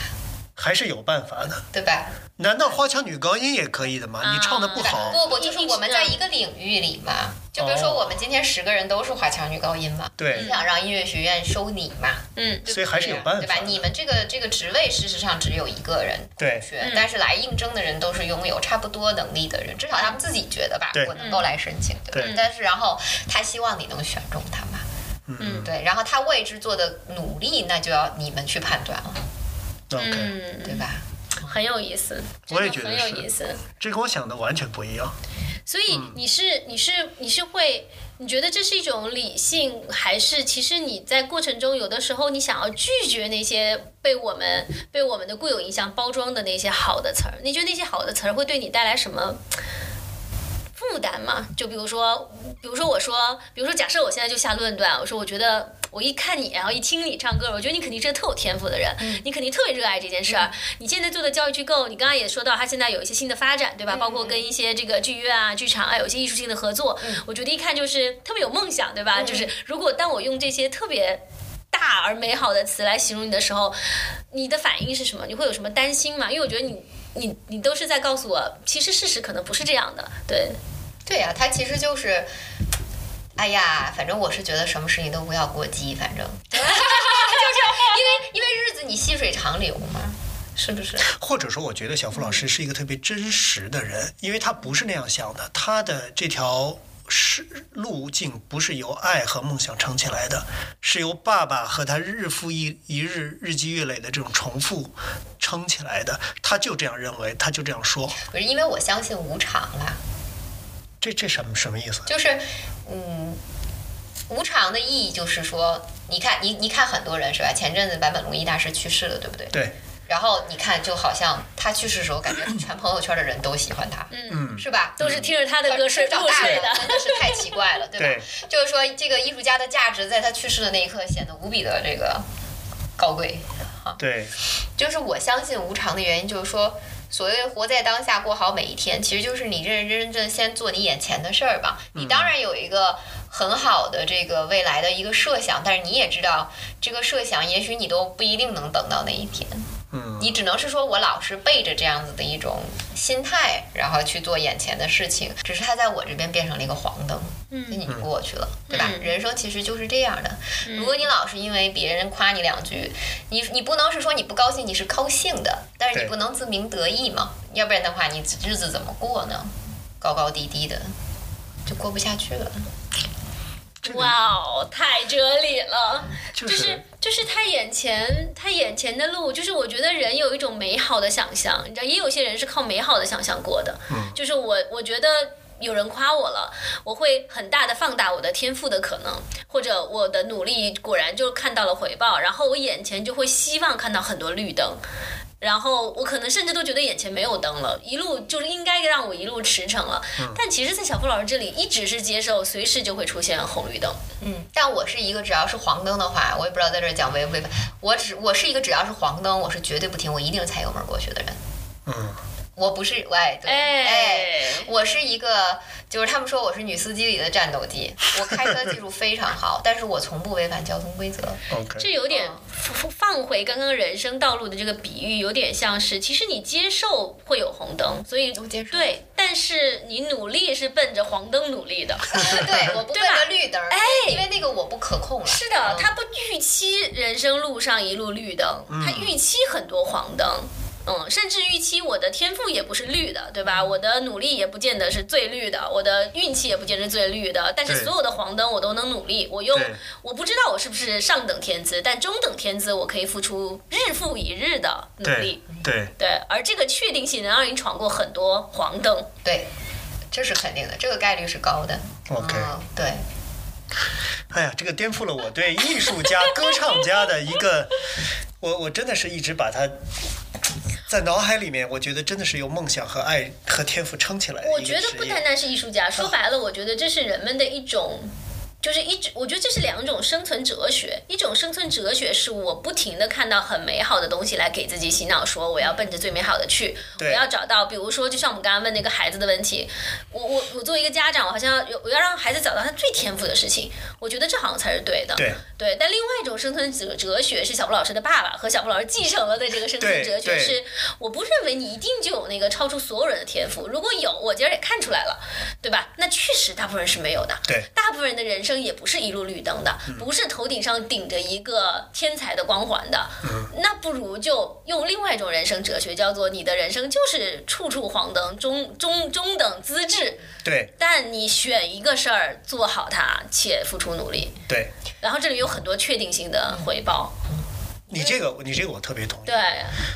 还是有办法的。对吧？难道花腔女高音也可以的吗？你唱的不？好，不不，就是我们在一个领域里嘛。就比如说，哦我们今天十个人都是华强女高音嘛，对你想让音乐学院收你嘛？嗯，所以还是有办法对吧？你们这个这个职位事实上只有一个人对但是来应征的人都是拥有差不多能力的人，至少他们自己觉得吧对，我能够来申请，对吧对？但是然后他希望你能选中他嘛，嗯对，然后他为之做的努力，那就要你们去判断了，OK，、嗯，对吧？很有意思，我也真的觉得很有意思。这跟我想的完全不一样。所以你是你是你是会，你觉得这是一种理性，还是其实你在过程中有的时候你想要拒绝那些被我们被我们的固有印象包装的那些好的词儿？你觉得那些好的词儿会对你带来什么？负担吗？就比如说，比如说我说，比如说假设我现在就下论断，我说我觉得我一看你，然后一听你唱歌，我觉得你肯定是个特有天赋的人，你肯定特别热爱这件事儿。你现在做的教育机构，你刚刚也说到，它现在有一些新的发展，对吧？包括跟一些这个剧院啊、剧场啊有一些艺术性的合作，我觉得一看就是特别有梦想，对吧？就是如果当我用这些特别。大而美好的词来形容你的时候，你的反应是什么？你会有什么担心吗？因为我觉得你，你，你都是在告诉我，其实事实可能不是这样的。对，对呀、它其实就是，哎呀，反正我是觉得什么事情都不要过激，反正 就是因为因为日子你细水长流嘛，是不是？或者说，我觉得小付老师是一个特别真实的人，因为他不是那样想的，他的这条是路径不是由爱和梦想撑起来的，是由爸爸和他日复一一日、日积月累的这种重复撑起来的。他就这样认为，他就这样说，不是因为我相信无常啦，这这什么什么意思？就是嗯，无常的意义就是说，你看你你看很多人是吧？前阵子坂本龙一大师去世了，对不对？对，然后你看，就好像他去世的时候，感觉全朋友圈的人都喜欢他，嗯，是吧？都是听着他的歌睡长大了，入睡的。真的是太奇怪了，对吧？对就是说，这个艺术家的价值在他去世的那一刻显得无比的这个高贵。对，就是我相信无常的原因，就是说，所谓活在当下，过好每一天，其实就是你认认真真先做你眼前的事儿吧。你当然有一个很好的这个未来的一个设想，但是你也知道，这个设想也许你都不一定能等到那一天。嗯，你只能是说我老是背着这样子的一种心态，然后去做眼前的事情，只是它在我这边变成了一个黄灯，嗯那你就过去了，对吧？嗯人生其实就是这样的。如果你老是因为别人夸你两句，你你不能是说你不高兴，你是高兴的，但是你不能自鸣得意嘛，要不然的话，你日子怎么过呢？高高低低的，就过不下去了。这个哇哦，太哲理了！就就是就是他眼前他眼前的路，就是我觉得人有一种美好的想象，你知道，也有些人是靠美好的想象过的。嗯就是我我觉得有人夸我了，我会很大的放大我的天赋的可能，或者我的努力果然就看到了回报，然后我眼前就会希望看到很多绿灯。然后我可能甚至都觉得眼前没有灯了，一路就是应该让我一路驰骋了。但其实，在小付老师这里，一直是接受随时就会出现红绿灯。嗯，但我是一个只要是黄灯的话，我也不知道在这儿讲违不违法。我只我是一个只要是黄灯，我是绝对不停，我一定踩油门过去的人。嗯，我不是，哎，对，哎，哎，我是一个，就是他们说我是女司机里的战斗机，我开车技术非常好，但是我从不违反交通规则。OK，这有点放放回刚刚人生道路的这个比喻，有点像是，其实你接受会有红灯，所以我接受对，但是你努力是奔着黄灯努力的。对，我不奔着绿灯，哎因为那个我不可控了。是的，嗯他不预期人生路上一路绿灯，他预期很多黄灯。嗯，甚至预期我的天赋也不是绿的，对吧？我的努力也不见得是最绿的，我的运气也不见得是最绿的。但是所有的黄灯我都能努力，我用我不知道我是不是上等天资，但中等天资我可以付出日复一日的努对力。对，对，而这个确定性能让你闯过很多黄灯。对，这是肯定的，这个概率是高的。OK 嗯，对，哎呀，这个颠覆了我对艺术家、歌唱家的一个，我我真的是一直把它在脑海里面，我觉得真的是由梦想和爱和天赋撑起来的我觉得不单单是艺术家，说白了，我觉得这是人们的一种就是一直，我觉得这是两种生存哲学。一种生存哲学是我不停的看到很美好的东西来给自己洗脑，说我要奔着最美好的去，我要找到，比如说就像我们刚刚问那个孩子的问题，我我我作为一个家长，我好像有我要让孩子找到他最天赋的事情，我觉得这好像才是对的。对对，但另外一种生存哲哲学是小布老师的爸爸和小布老师继承了的这个生存哲学是，我不认为你一定就有那个超出所有人的天赋，如果有，我今儿也看出来了，对吧？那确实大部分人是没有的。对大部分人的人生也不是一路绿灯的，不是头顶上顶着一个天才的光环的。那不如就用另外一种人生哲学，叫做你的人生就是处处黄灯，中中中等资质，对但你选一个事儿做好它，且付出努力，对，然后这里有很多确定性的回报。你这个你这个我特别同意。对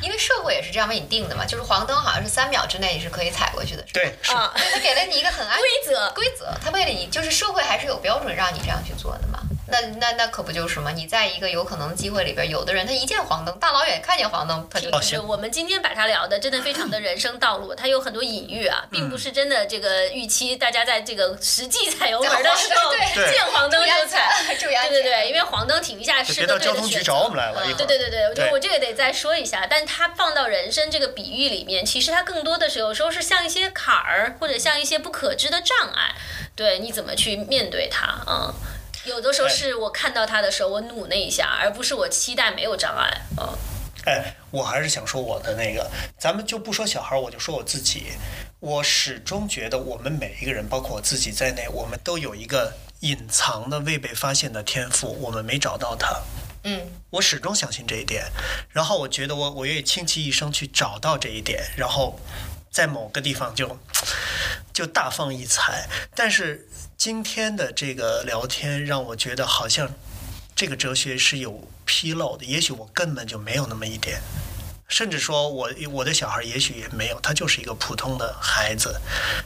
因为社会也是这样为你定的嘛，就是黄灯好像是三秒之内你是可以踩过去的，是吧对，是啊，他给了你一个很安规则规则，他为了你，就是社会还是有标准让你这样去做的嘛。那那那可不就是吗？你在一个有可能的机会里边，有的人他一见黄灯，大老远看见黄灯，他就哦就是行我们今天把它聊的真的非常的人生道路，它有很多隐喻啊，并不是真的这个预期大家在这个实际踩油门的时候对对见黄灯就踩。对对对，因为黄灯停一下是别到个对的选交通局找我择。们来了。对对对对，我觉得我这个得再说一下，但它放到人生这个比喻里面，其实它更多的是有时候是像一些坎儿，或者像一些不可知的障碍，对，你怎么去面对它？嗯，有的时候哎是我看到他的时候，我努那一下，而不是我期待没有障碍。嗯，哎，我还是想说我的那个，咱们就不说小孩儿，我就说我自己。我始终觉得我们每一个人，包括我自己在内，我们都有一个隐藏的、未被发现的天赋，我们没找到它。嗯，我始终相信这一点，然后我觉得我我愿意倾其一生去找到这一点，然后在某个地方就就大放异彩。但是今天的这个聊天让我觉得好像这个哲学是有纰漏的，也许我根本就没有那么一点。甚至说我我的小孩也许也没有，他就是一个普通的孩子，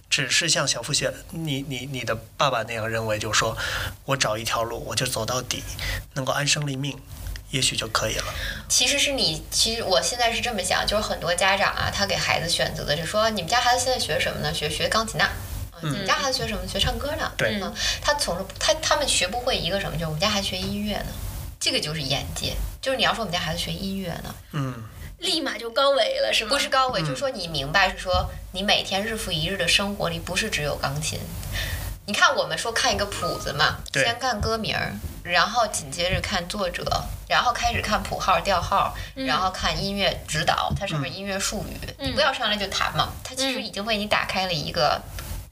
只是像小付写你你你的爸爸那样认为，就是说我找一条路，我就走到底，能够安身立命，也许就可以了。其实是你，其实我现在是这么想，就是很多家长啊，他给孩子选择的是说，你们家孩子现在学什么呢？学学钢琴呢、啊你们家孩子学什么？学唱歌呢？对嗯，他从他他们学不会一个什么，就是我们家孩子学音乐呢，这个就是眼界。就是你要说我们家孩子学音乐呢，嗯，立马就高维了，是吗？不是高维，就是说你明白是说你每天日复一日的生活里不是只有钢琴。你看，我们说看一个谱子嘛，先看歌名儿，然后紧接着看作者，然后开始看谱号、调号，然后看音乐指导，它上面音乐术语，你不要上来就弹嘛，它其实已经为你打开了一个。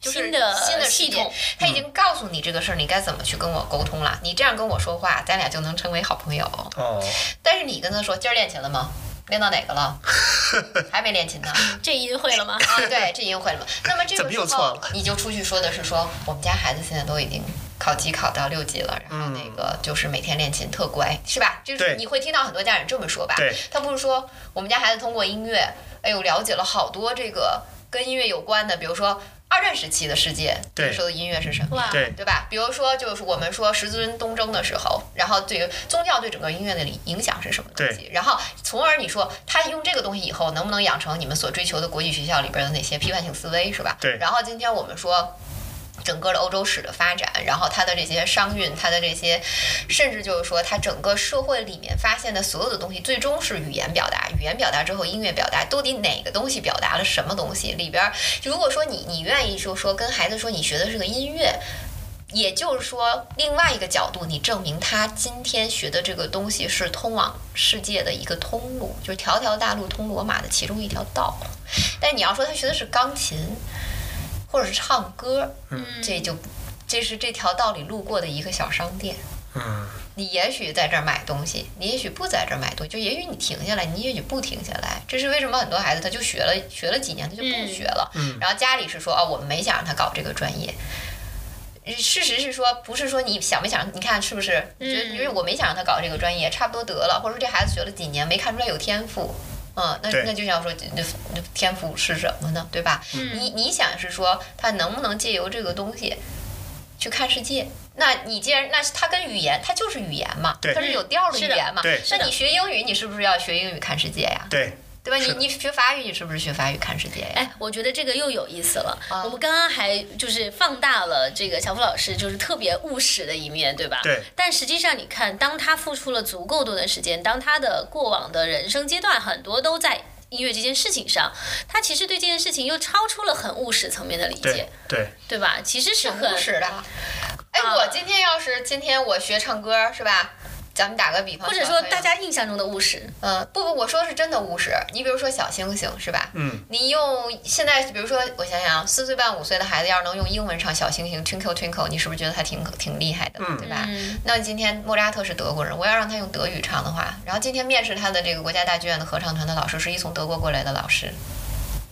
就是新的新的系统，它已经告诉你这个事儿，你该怎么去跟我沟通了。你这样跟我说话，咱俩就能成为好朋友。哦，但是你跟他说，今儿练琴了吗？练到哪个了？还没练琴呢。这音会了吗？啊，对，这音会了吗。那么这个时候错了，你就出去说的是说，我们家孩子现在都已经考级考到六级了，然后嗯那个就是每天练琴特乖，是吧？就是你会听到很多家长这么说吧？对，他不是说我们家孩子通过音乐，哎呦，了解了好多这个跟音乐有关的，比如说二战时期的世界，对那时候的音乐是什么对对吧？比如说，就是我们说十字军东征的时候，然后对于宗教对整个音乐的影响是什么东西？然后从而你说他用这个东西以后能不能养成你们所追求的国际学校里边的那些批判性思维，是吧？对然后今天我们说。整个的欧洲史的发展，然后它的这些商运，它的这些，甚至就是说，它整个社会里面发现的所有的东西，最终是语言表达。语言表达之后，音乐表达，到底哪个东西表达了什么东西？里边，如果说你你愿意就说跟孩子说你学的是个音乐，也就是说，另外一个角度，你证明他今天学的这个东西是通往世界的一个通路，就是条条大路通罗马的其中一条道。但你要说他学的是钢琴，或者是唱歌，嗯这就这是这条道里路过的一个小商店。嗯，你也许在这儿买东西，你也许不在这儿买东西，就也许你停下来，你也许不停下来。这是为什么很多孩子他就学了学了几年，他就不学了。嗯然后家里是说哦，我们没想让他搞这个专业。事实是说，不是说你想没想，你看是不是？觉得嗯因为我没想让他搞这个专业，差不多得了，或者说这孩子学了几年没看出来有天赋，嗯，那那就像说那那天赋是什么呢？对吧？嗯你你想是说他能不能借由这个东西去看世界？那你既然那它跟语言，它就是语言嘛，对它是有调儿的语言嘛。对那你学英语，你是不是要学英语看世界呀？对对吧？你你学法语，你是不是学法语看世界呀？哎，我觉得这个又有意思了。啊我们刚刚还就是放大了这个小付老师就是特别务实的一面，对吧？对。但实际上，你看，当他付出了足够多的时间，当他的过往的人生阶段很多都在音乐这件事情上，他其实对这件事情又超出了很务实层面的理解，对，对吧？其实是很务实的。哎，啊我今天要是今天我学唱歌是吧？咱们打个比方，或者说大家印象中的务实，嗯，不不，我说的是真的务实。你比如说小星星是吧？嗯，你用现在比如说我想想，四岁半五岁的孩子要是能用英文唱小星星 Twinkle Twinkle，你是不是觉得他挺挺厉害的，嗯对吧？嗯那今天莫扎特是德国人，我要让他用德语唱的话，然后今天面试他的这个国家大剧院的合唱团的老师是一从德国过来的老师，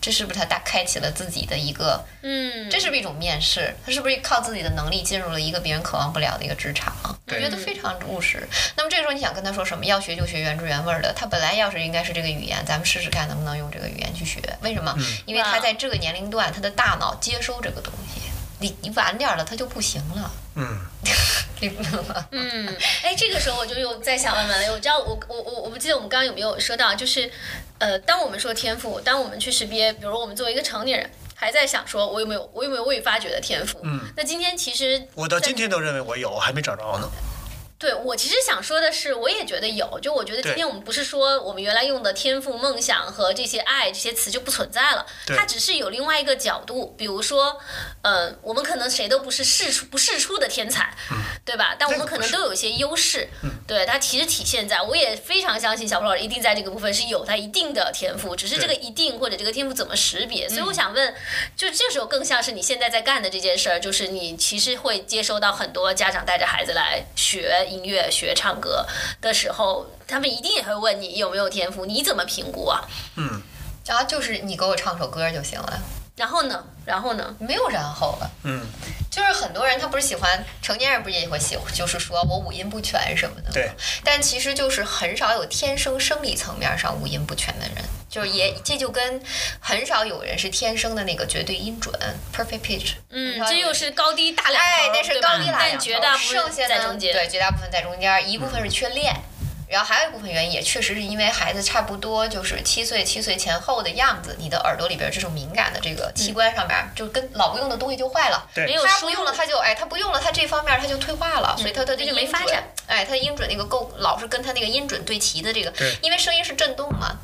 这是不是他大开启了自己的一个？嗯，这是不是一种面试？他是不是靠自己的能力进入了一个别人渴望不了的一个职场？我觉得非常务实。那么这个时候你想跟他说什么？要学就学原汁原味儿的。他本来要是应该是这个语言，咱们试试看能不能用这个语言去学。为什么？因为他在这个年龄段，他的大脑接收这个东西。你你晚点儿了，他就不行了。嗯，你明白吗？嗯，哎，这个时候我就又在想问问了，我知道我我我我不记得我们刚刚有没有说到，就是呃，当我们说天赋，当我们去识别，比如我们作为一个成年人，还在想说我有没有我有没有未发掘的天赋，嗯，那今天其实我到今天都认为我有，我还没找着呢。对我其实想说的是，我也觉得有，就我觉得今天我们不是说我们原来用的天赋、梦想和这些爱这些词就不存在了，它只是有另外一个角度，比如说，呃，我们可能谁都不是世出不世出的天才，对吧？但我们可能都有一些优势，对它其实体现在，我也非常相信小布老师一定在这个部分是有他一定的天赋，只是这个一定或者这个天赋怎么识别，所以我想问，就这时候更像是你现在在干的这件事儿，就是你其实会接收到很多家长带着孩子来学音乐、学唱歌的时候，他们一定也会问你有没有天赋，你怎么评估啊？嗯，然后就是你给我唱首歌就行了，然后呢？然后呢？没有然后了。嗯，就是很多人他不是喜欢成年人不是也会喜欢，就是说我五音不全什么的。对。但其实就是很少有天生生理层面上五音不全的人，就是也这就跟很少有人是天生的那个绝对音准 perfect pitch。嗯，这又是高低大两头，哎，那是高低大两头但绝大部分剩下呢在中间。对，绝大部分在中间，一部分是缺练。然后还有一部分原因，也确实是因为孩子差不多就是七岁、七岁前后的样子，你的耳朵里边这种敏感的这个器官上面，就跟老不用的东西就坏了。对他不用了，他就哎，他不用了，他这方面他就退化了，所以他的这就没发展。哎，他的音准那个够老是跟他那个音准对齐的这个对，因为声音是震动嘛。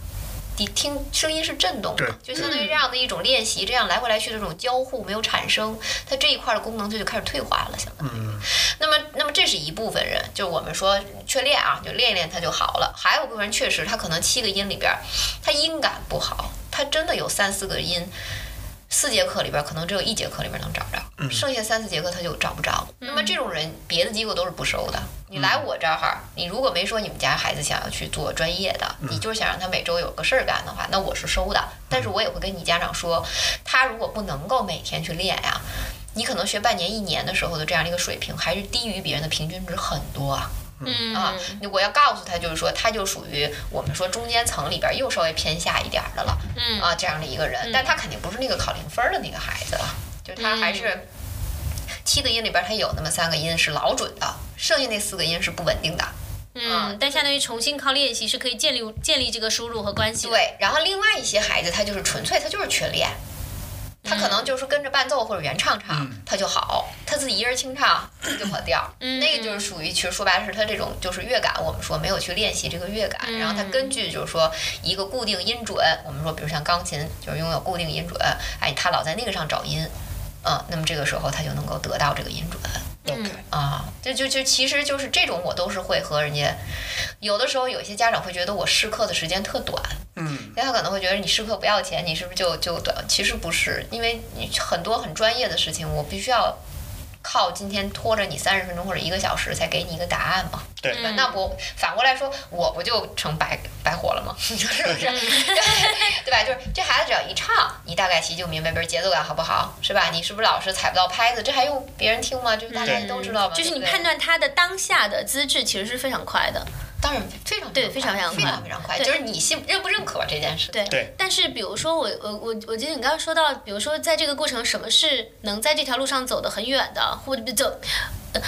你听声音是震动的，就相当于这样的一种练习，这样来回来去的这种交互没有产生，它这一块的功能它就开始退化了，相当于。嗯那么，那么这是一部分人，就是我们说缺练啊，就练一练它就好了。还有部分人确实他可能七个音里边儿，他音感不好，他真的有三四个音，四节课里边儿可能只有一节课里边儿能找着，剩下三四节课他就找不着。那么这种人，别的机构都是不收的。你来我这儿哈，你如果没说你们家孩子想要去做专业的，你就是想让他每周有个事儿干的话，那我是收的。但是我也会跟你家长说，他如果不能够每天去练呀、你可能学半年、一年的时候的这样的一个水平，还是低于别人的平均值很多啊。嗯啊，我要告诉他，就是说，他就属于我们说中间层里边又稍微偏下一点儿的了，嗯啊，这样的一个人，但他肯定不是那个考零分儿的那个孩子了，就是他还嗯是七个音里边儿他有那么三个音是老准的，剩下那四个音是不稳定的。嗯，但相当于重新靠练习是可以建立建立这个输入和关系。对，然后另外一些孩子他就是纯粹他就是缺练。他可能就是跟着伴奏或者原唱唱，他就好；他自己一人清唱，他就跑调。嗯那个就是属于，其实说白了是他这种就是乐感，我们说没有去练习这个乐感，嗯然后他根据就是说一个固定音准，我们说比如像钢琴就是拥有固定音准，哎，他老在那个上找音，嗯，那么这个时候他就能够得到这个音准。，OK，啊，就就就其实就是这种，我都是会和人家，有的时候有一些家长会觉得我试课的时间特短，嗯，那他可能会觉得你试课不要钱，你是不是就就短？其实不是，因为你很多很专业的事情，我必须要靠今天拖着你三十分钟或者一个小时才给你一个答案嘛。对？那我反过来说，我不就成白白活了吗？是不是？对吧？就是这孩子只要一唱，你大概其就明白，比如节奏感好不好，是吧？你是不是老是踩不到拍子？这还用别人听吗？就是大家都知道吗？就是你判断他的当下的资质其实是非常快的。当然非常对非常非常快常非常快，就是你信认不认可这件事。对，对但是比如说我我我我记得你刚刚说到，比如说在这个过程，什么是能在这条路上走得很远的，或者走，呃，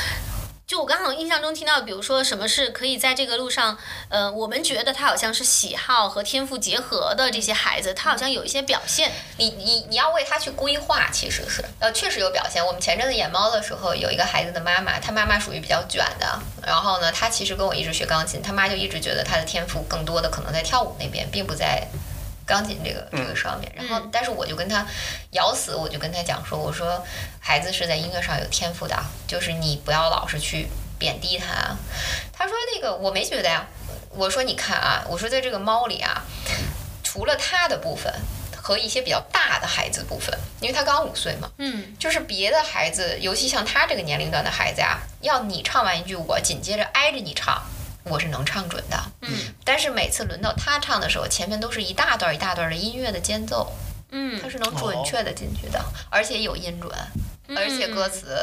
就我刚好印象中听到，比如说什么是可以在这个路上，呃，我们觉得他好像是喜好和天赋结合的这些孩子，他好像有一些表现。你你你要为他去规划，其实是呃确实有表现。我们前阵子演猫的时候，有一个孩子的妈妈，他妈妈属于比较卷的，然后呢，他其实跟我一直学钢琴，他妈就一直觉得他的天赋更多的可能在跳舞那边，并不在。钢琴这个这个上面，然后但是我就跟他咬死，我就跟他讲说，我说孩子是在音乐上有天赋的，就是你不要老是去贬低他。他说那个我没觉得呀，我说你看啊，我说在这个猫里啊，除了他的部分和一些比较大的孩子部分，因为他刚五岁嘛，嗯，就是别的孩子，尤其像他这个年龄段的孩子呀，要你唱完一句，我紧接着挨着你唱。我是能唱准的，嗯，但是每次轮到他唱的时候，前面都是一大段一大段的音乐的间奏，嗯，他是能准确的进去的，而且有音准，而且歌词、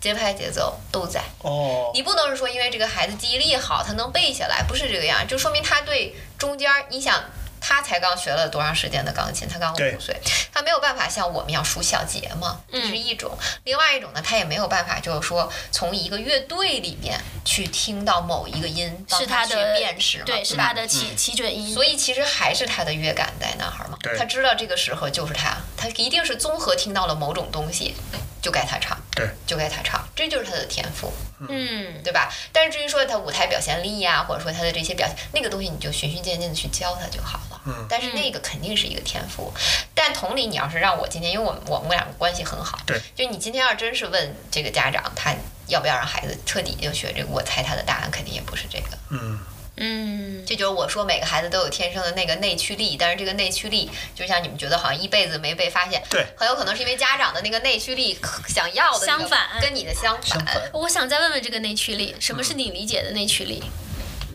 节拍、节奏都在。哦，你不能是说因为这个孩子记忆力好，他能背下来，不是这个样，就说明他对中间，你想。他才刚学了多长时间的钢琴？他刚五岁，他没有办法像我们一样数小节嘛，这是一种。另外一种呢，他也没有办法，就是说从一个乐队里面去听到某一个音，是他的辨识，对，是他的起起准音。所以其实还是他的乐感在那儿嘛，他知道这个时候就是他，他一定是综合听到了某种东西。就该他唱，对，就该他唱，这就是他的天赋，嗯，对吧？但是至于说他舞台表现力呀，或者说他的这些表现，那个东西你就循序渐进的去教他就好了。嗯，但是那个肯定是一个天赋。但同理，你要是让我今天，因为我们我们两个关系很好，对，就你今天要真是问这个家长，他要不要让孩子彻底就学这个，我猜他的答案肯定也不是这个。嗯。嗯，这就是我说每个孩子都有天生的那个内驱力，但是这个内驱力，就像你们觉得好像一辈子没被发现，对，很有可能是因为家长的那个内驱力想要的相反，跟你的相反。我想再问问这个内驱力，什么是你理解的内驱力？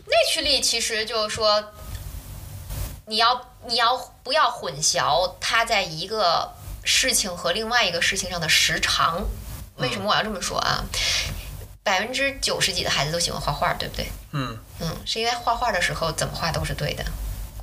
内驱力其实就是说，你要你要不要混淆他在一个事情和另外一个事情上的时长？为什么我要这么说啊？百分之九十几的孩子都喜欢画画，对不对？嗯嗯，是因为画画的时候怎么画都是对的。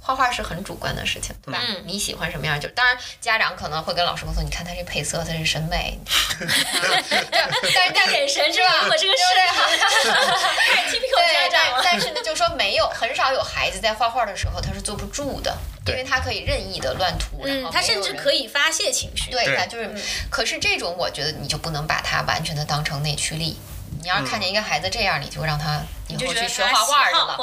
画画是很主观的事情，对吧？你喜欢什么样就当然，家长可能会跟老师沟通。你看他这配色，他这审美。但是大眼神是吧？我这个是 太 typical 家长了。但是呢，就说没有很少有孩子在画画的时候他是坐不住的，因为他可以任意的乱涂，然后他甚至可以发泄情绪。对，他就是。可是这种，我觉得你就不能把它完全的当成内驱力。你要是看见一个孩子这样，你就让他以后去学画画去了，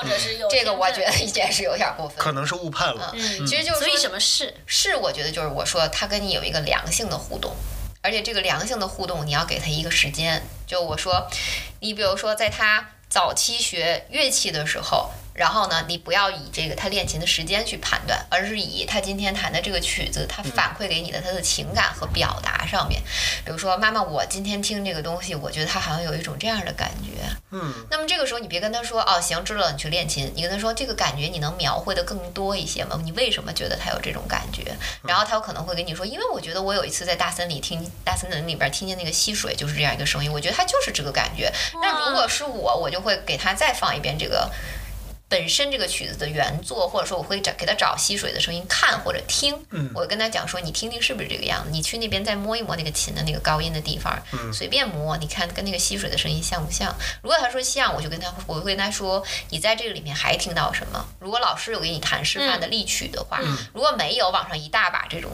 这个，我觉得也 是有点过分，可能是误判了。嗯，其实就是所以什么是是？我觉得就是我说他跟你有一个良性的互动，而且这个良性的互动你要给他一个时间。就我说，你比如说在他早期学乐器的时候。然后呢，你不要以这个他练琴的时间去判断，而是以他今天弹的这个曲子，他反馈给你的他的情感和表达上面。比如说，妈妈，我今天听这个东西，我觉得他好像有一种这样的感觉。嗯。那么这个时候，你别跟他说，哦，行，知道了，你去练琴。你跟他说，这个感觉你能描绘的更多一些吗？你为什么觉得他有这种感觉？然后他有可能会跟你说，因为我觉得我有一次在大森林听大森林里边听见那个溪水，就是这样一个声音，我觉得他就是这个感觉。那如果是我，我就会给他再放一遍这个。本身这个曲子的原作，或者说我会找给他找溪水的声音看或者听，我跟他讲说，你听听是不是这个样子？你去那边再摸一摸那个琴的那个高音的地方，随便摸，你看跟那个溪水的声音像不像？如果他说像，我就跟他，我会跟他说，你在这个里面还听到什么？如果老师有给你弹示范的例曲的话，如果没有，网上一大把这种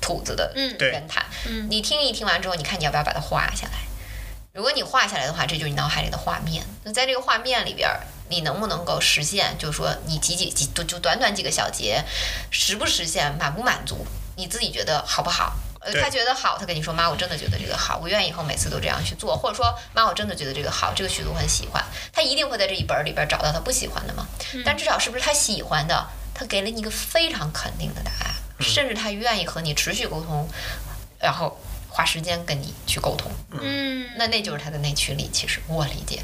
谱子的人弹，你听一听完之后，你看你要不要把它画下来？如果你画下来的话，这就是你脑海里的画面。那在这个画面里边。你能不能够实现？就是说，你几几几就就短短几个小节，实不实现，满不满足？你自己觉得好不好？呃，他觉得好，他跟你说妈，我真的觉得这个好，我愿意以后每次都这样去做。或者说妈，我真的觉得这个好，这个曲子我很喜欢。他一定会在这一本里边找到他不喜欢的嘛？但至少是不是他喜欢的？他给了你一个非常肯定的答案，甚至他愿意和你持续沟通，然后。花时间跟你去沟通，嗯，那那就是他的内驱力。其实我理解，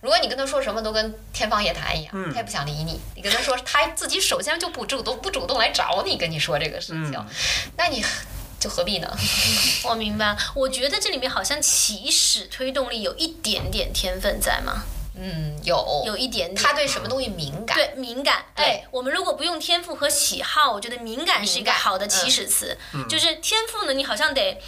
如果你跟他说什么都跟天方夜谭一样，他也不想理你。你跟他说，他自己首先就不主动，不主动来找你跟你说这个事情，那你就何必呢？我明白，我觉得这里面好像起始推动力有一点点天分在吗？嗯，有有一点点，他对什么东西敏感？对，敏感。对，我们如果不用天赋和喜好，我觉得敏感是一个好的起始词。就是天赋呢，你好像得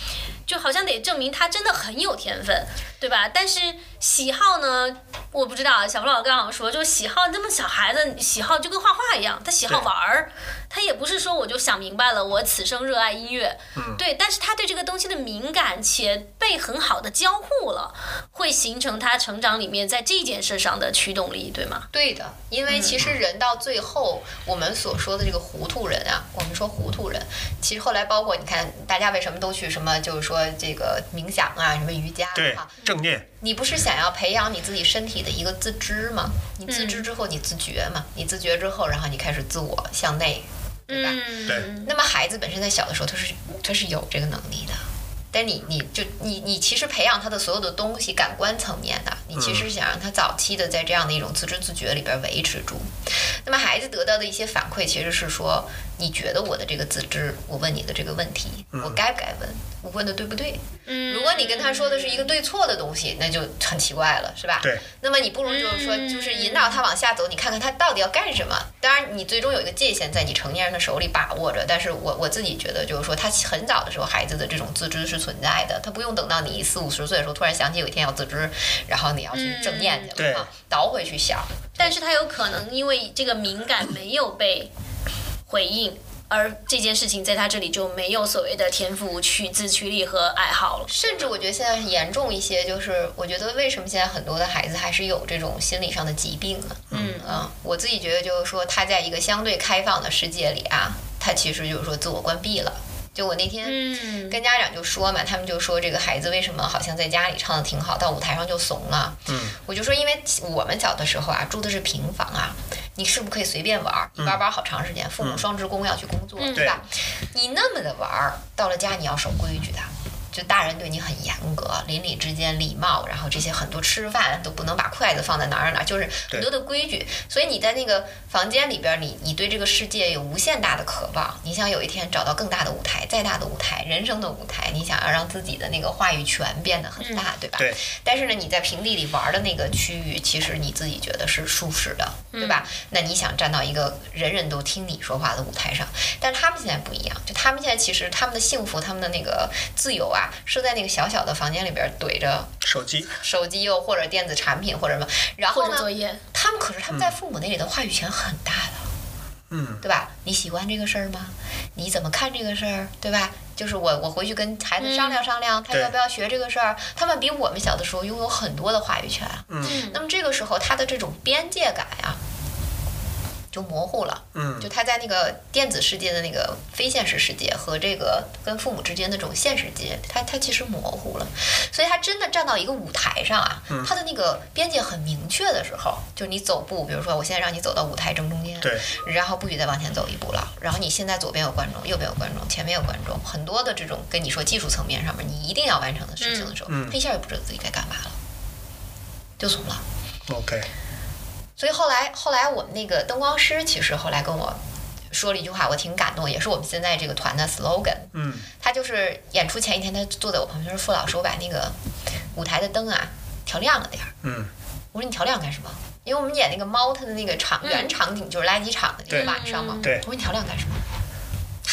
就好像得证明他真的很有天分，对吧？但是喜好呢，我不知道。小冯老师刚好说，就是喜好，那么小孩子喜好就跟画画一样，他喜好玩儿，他也不是说我就想明白了，我此生热爱音乐，嗯对。但是他对这个东西的敏感且被很好的交互了，会形成他成长里面在这件事上的驱动力，对吗？对的，因为其实人到最后，我们所说的这个糊涂人啊，我们说糊涂人，其实后来包括你看，大家为什么都去什么，就是说这个冥想啊，什么瑜伽对啊，，正念，你不是想要培养你自己身体的一个自知吗？你自知之后，你自觉嘛，你自觉之后，然后你开始自我向内，对吧？嗯，对。那么孩子本身在小的时候，他是他是有这个能力的，但你你就你你其实培养他的所有的东西，感官层面的，你其实是想让他早期的在这样的一种自知自觉里边维持住。那么孩子得到的一些反馈，其实是说，你觉得我的这个自知，我问你的这个问题，我该不该问？我问的对不对？嗯如果你跟他说的是一个对错的东西，那就很奇怪了，是吧？对。那么你不如就是说，嗯就是引导他往下走，你看看他到底要干什么。当然，你最终有一个界限在你成年人的手里把握着。但是我我自己觉得，就是说，他很早的时候，孩子的这种自知是存在的，他不用等到你四五十岁的时候，突然想起有一天要自知，然后你要去正念去对了，啊，倒回去想。但是他有可能因为这个敏感没有被回应，而这件事情在他这里就没有所谓的天赋、去自驱力和爱好了。甚至我觉得现在严重一些，就是我觉得为什么现在很多的孩子还是有这种心理上的疾病呢？嗯嗯，我自己觉得就是说，他在一个相对开放的世界里啊，他其实就是说自我关闭了。就我那天嗯跟家长就说嘛，他们就说这个孩子为什么好像在家里唱的挺好，到舞台上就怂了。嗯，我就说，因为我们小的时候啊，住的是平房啊，你是不是可以随便玩儿？你玩儿玩儿好长时间，父母双职工要去工作，嗯对吧？你那么的玩儿，到了家你要守规矩的。就大人对你很严格，邻里之间礼貌，然后这些很多吃饭都不能把筷子放在哪儿哪儿，就是很多的规矩。所以你在那个房间里边儿，你你对这个世界有无限大的渴望，你想有一天找到更大的舞台，再大的舞台，人生的舞台，你想要让自己的那个话语权变得很大，对吧？对。但是呢，你在平地里玩的那个区域，其实你自己觉得是舒适的，对吧？那你想站到一个人人都听你说话的舞台上，但他们现在不一样，就他们现在其实他们的幸福，他们的那个自由啊，是在那个小小的房间里边怼着手机，手机又或者电子产品或者什么，然后呢，作业，他们可是他们在父母那里的话语权很大的。嗯，对吧？你喜欢这个事儿吗？你怎么看这个事儿？对吧？就是我，我回去跟孩子商量商量，他要不要学这个事儿。他们比我们小的时候拥有很多的话语权。嗯那么这个时候，他的这种边界感呀、就模糊了。嗯就他在那个电子世界的那个非现实世界和这个跟父母之间的这种现实界，他他其实模糊了。所以他真的站到一个舞台上啊，嗯他的那个边界很明确的时候，就你走步，比如说我现在让你走到舞台正中间，对，然后不许再往前走一步了。然后你现在左边有观众，右边有观众，前面有观众，很多的这种跟你说技术层面上面你一定要完成的事情的时候，他一下就不知道自己该干嘛了，就怂了。OK，所以后来后来我们那个灯光师其实后来跟我说了一句话，我挺感动，也是我们现在这个团的 slogan。嗯他就是演出前一天，他坐在我旁边说：“傅老师，我把那个舞台的灯啊调亮了点儿。嗯，”我说：“你调亮干什么？”因为我们演那个猫，它的那个场原场景就是垃圾场的那个晚上嘛。嗯对我说：“你调亮干什么？”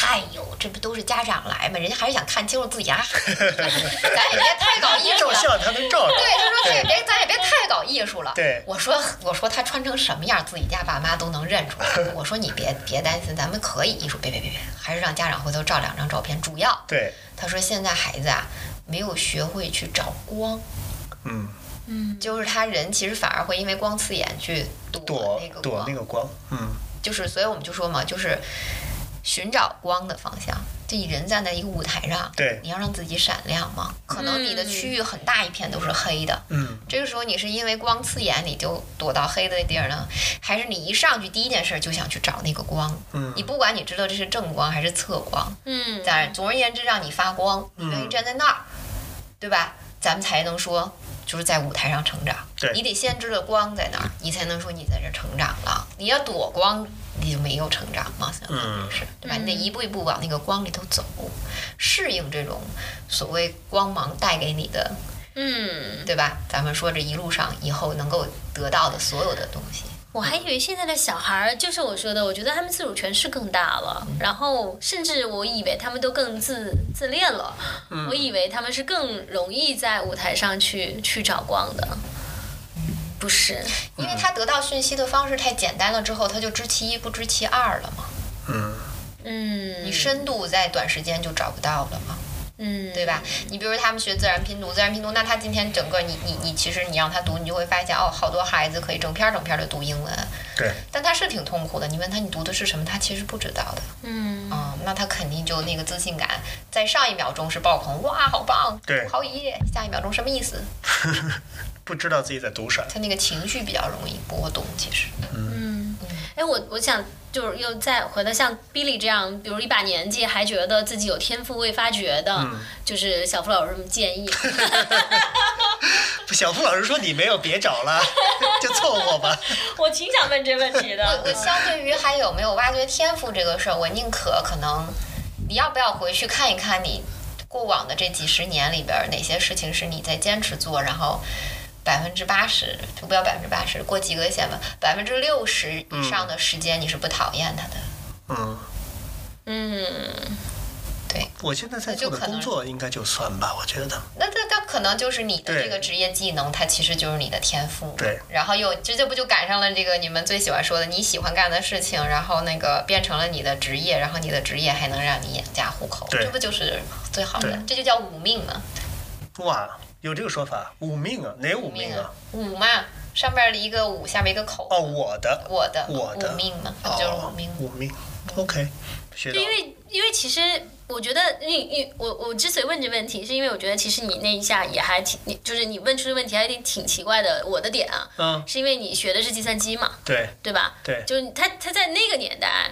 哎呦，这不都是家长来嘛？人家还是想看清楚自己家孩子，咱也别太搞艺术了。照相他能照着，对，他说他也别，咱也别太搞艺术了。对我说我说他穿成什么样，自己家爸妈都能认出来。我说你别别担心，咱们可以艺术，别别别别，还是让家长回头照两张照片。主要对，他说现在孩子啊，没有学会去找光，嗯，嗯，就是他人其实反而会因为光刺眼去躲躲那个光，躲那个光，嗯就是所以我们就说嘛，就是寻找光的方向。就你人站在一个舞台上，对你要让自己闪亮嘛。可能你的区域很大一片都是黑的，嗯，这个时候你是因为光刺眼你就躲到黑的地儿呢，还是你一上去第一件事就想去找那个光？嗯你不管你知道这是正光还是侧光，嗯，当然总而言之让你发光，你愿意站在那儿，对吧？咱们才能说就是在舞台上成长。对你得先知道光在哪儿，你才能说你在这儿成长了。你要躲光，你就没有成长嘛，相当于是，对吧？你得一步一步往那个光里头走，适应这种所谓光芒带给你的，嗯，对吧？咱们说这一路上以后能够得到的所有的东西。我还以为现在的小孩儿，就是我说的，我觉得他们自主权是更大了，然后甚至我以为他们都更自自恋了，我以为他们是更容易在舞台上去去找光的，不是？因为他得到讯息的方式太简单了，之后他就知其一不知其二了嘛。嗯，嗯，你深度在短时间就找不到了嘛。嗯，对吧？你比如他们学自然拼读，自然拼读，那他今天整个你你你，其实你让他读，你就会发现哦，好多孩子可以整篇整篇的读英文，对，但他是挺痛苦的。你问他你读的是什么，他其实不知道的。嗯，嗯，那他肯定就那个自信感，在上一秒钟是爆棚，哇，好棒，对好一页，下一秒钟什么意思？不知道自己在读啥。他那个情绪比较容易波动，其实。嗯哎，我我想就是又再回到像 Billy 这样，比如一把年纪还觉得自己有天赋未发掘的，嗯就是小付老师这么建议。小付老师说你没有别找了，就凑合吧。我挺想问这问题的。我相对于还有没有挖掘天赋这个事儿，我宁可可能，你要不要回去看一看你过往的这几十年里边儿哪些事情是你在坚持做，然后百分之八十，就不要百分之八十，过及格线吧，百分之六十以上的时间你是不讨厌他的。嗯，嗯，对，我现在在做的工作应该就算吧，我觉得。那那那可能就是你的这个职业技能，它其实就是你的天赋。对，然后又这这不就赶上了这个你们最喜欢说的你喜欢干的事情，然后那个变成了你的职业，然后你的职业还能让你养家糊口，这不就是最好的？这就叫五命嘛，哇，有这个说法，五命啊，哪五命啊？五嘛，上边一个五，下面一个口，哦，我的，我的我的。五命嘛，那就是哦五命？五命，OK，学因为因为其实我觉得，你你我我之所以问这问题，是因为我觉得其实你那一下也还挺，你就是你问出的问题还挺挺奇怪的。我的点啊，嗯，是因为你学的是计算机嘛，对。对吧？对。就是他他在那个年代，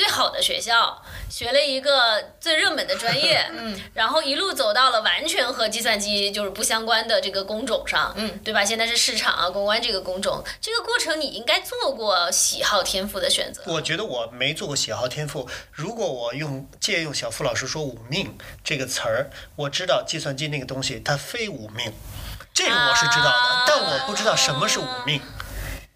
最好的学校学了一个最热门的专业，嗯，然后一路走到了完全和计算机就是不相关的这个工种上，嗯，对吧？现在是市场啊、公关这个工种，这个过程你应该做过喜好天赋的选择。我觉得我没做过喜好天赋。如果我用借用小付老师说“五命”这个词儿，我知道计算机那个东西它非五命，这个我是知道的，啊但我不知道什么是五命。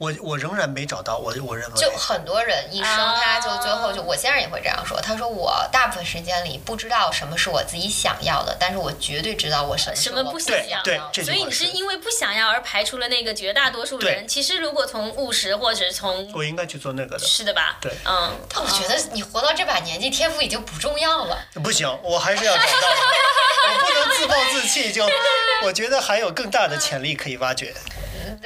我我仍然没找到，我我认为就很多人一生他就最后就我先生也会这样说，他说我大部分时间里不知道什么是我自己想要的，但是我绝对知道我什么什么不不想要对要的这句话所以你是是因为不想要而排除了那个绝大多数人。其实如果从务实或者从我应该去做那个的。是的吧？对嗯，但我觉得你活到这把年纪，天赋已经不重要了。不行，我还是要找到的，我不能自暴自弃。就 我觉得还有更大的潜力可以挖掘，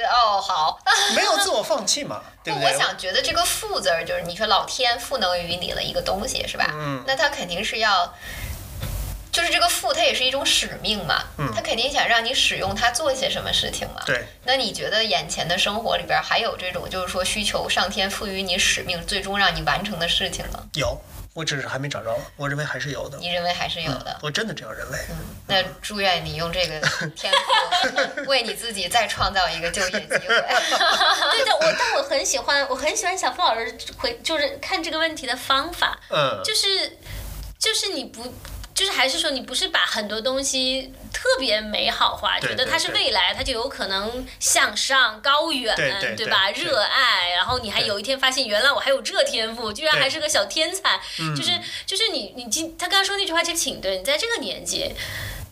哦，好，没有自我放弃嘛，对不对？我想觉得这个“赋”字儿，就是你说老天赋能于你了一个东西，是吧？嗯那他肯定是要，就是这个赋，它也是一种使命嘛。嗯他肯定想让你使用它做些什么事情嘛。对，那你觉得眼前的生活里边还有这种，就是说需求上天赋予你使命，最终让你完成的事情吗？有，我只是还没找着，我认为还是有的。你认为还是有的？我真的这样认为。那祝愿你用这个天赋为你自己再创造一个就业机会。对的，我但我很喜欢，我很喜欢小付老师回就是看这个问题的方法，嗯，就是就是你不。就是还是说，你不是把很多东西特别美好化，觉得它是未来，它就有可能向上、高远，对吧？热爱，然后你还有一天发现，原来我还有这天赋，居然还是个小天才。嗯就是就是你你今他刚刚说那句话其实挺对，你在这个年纪。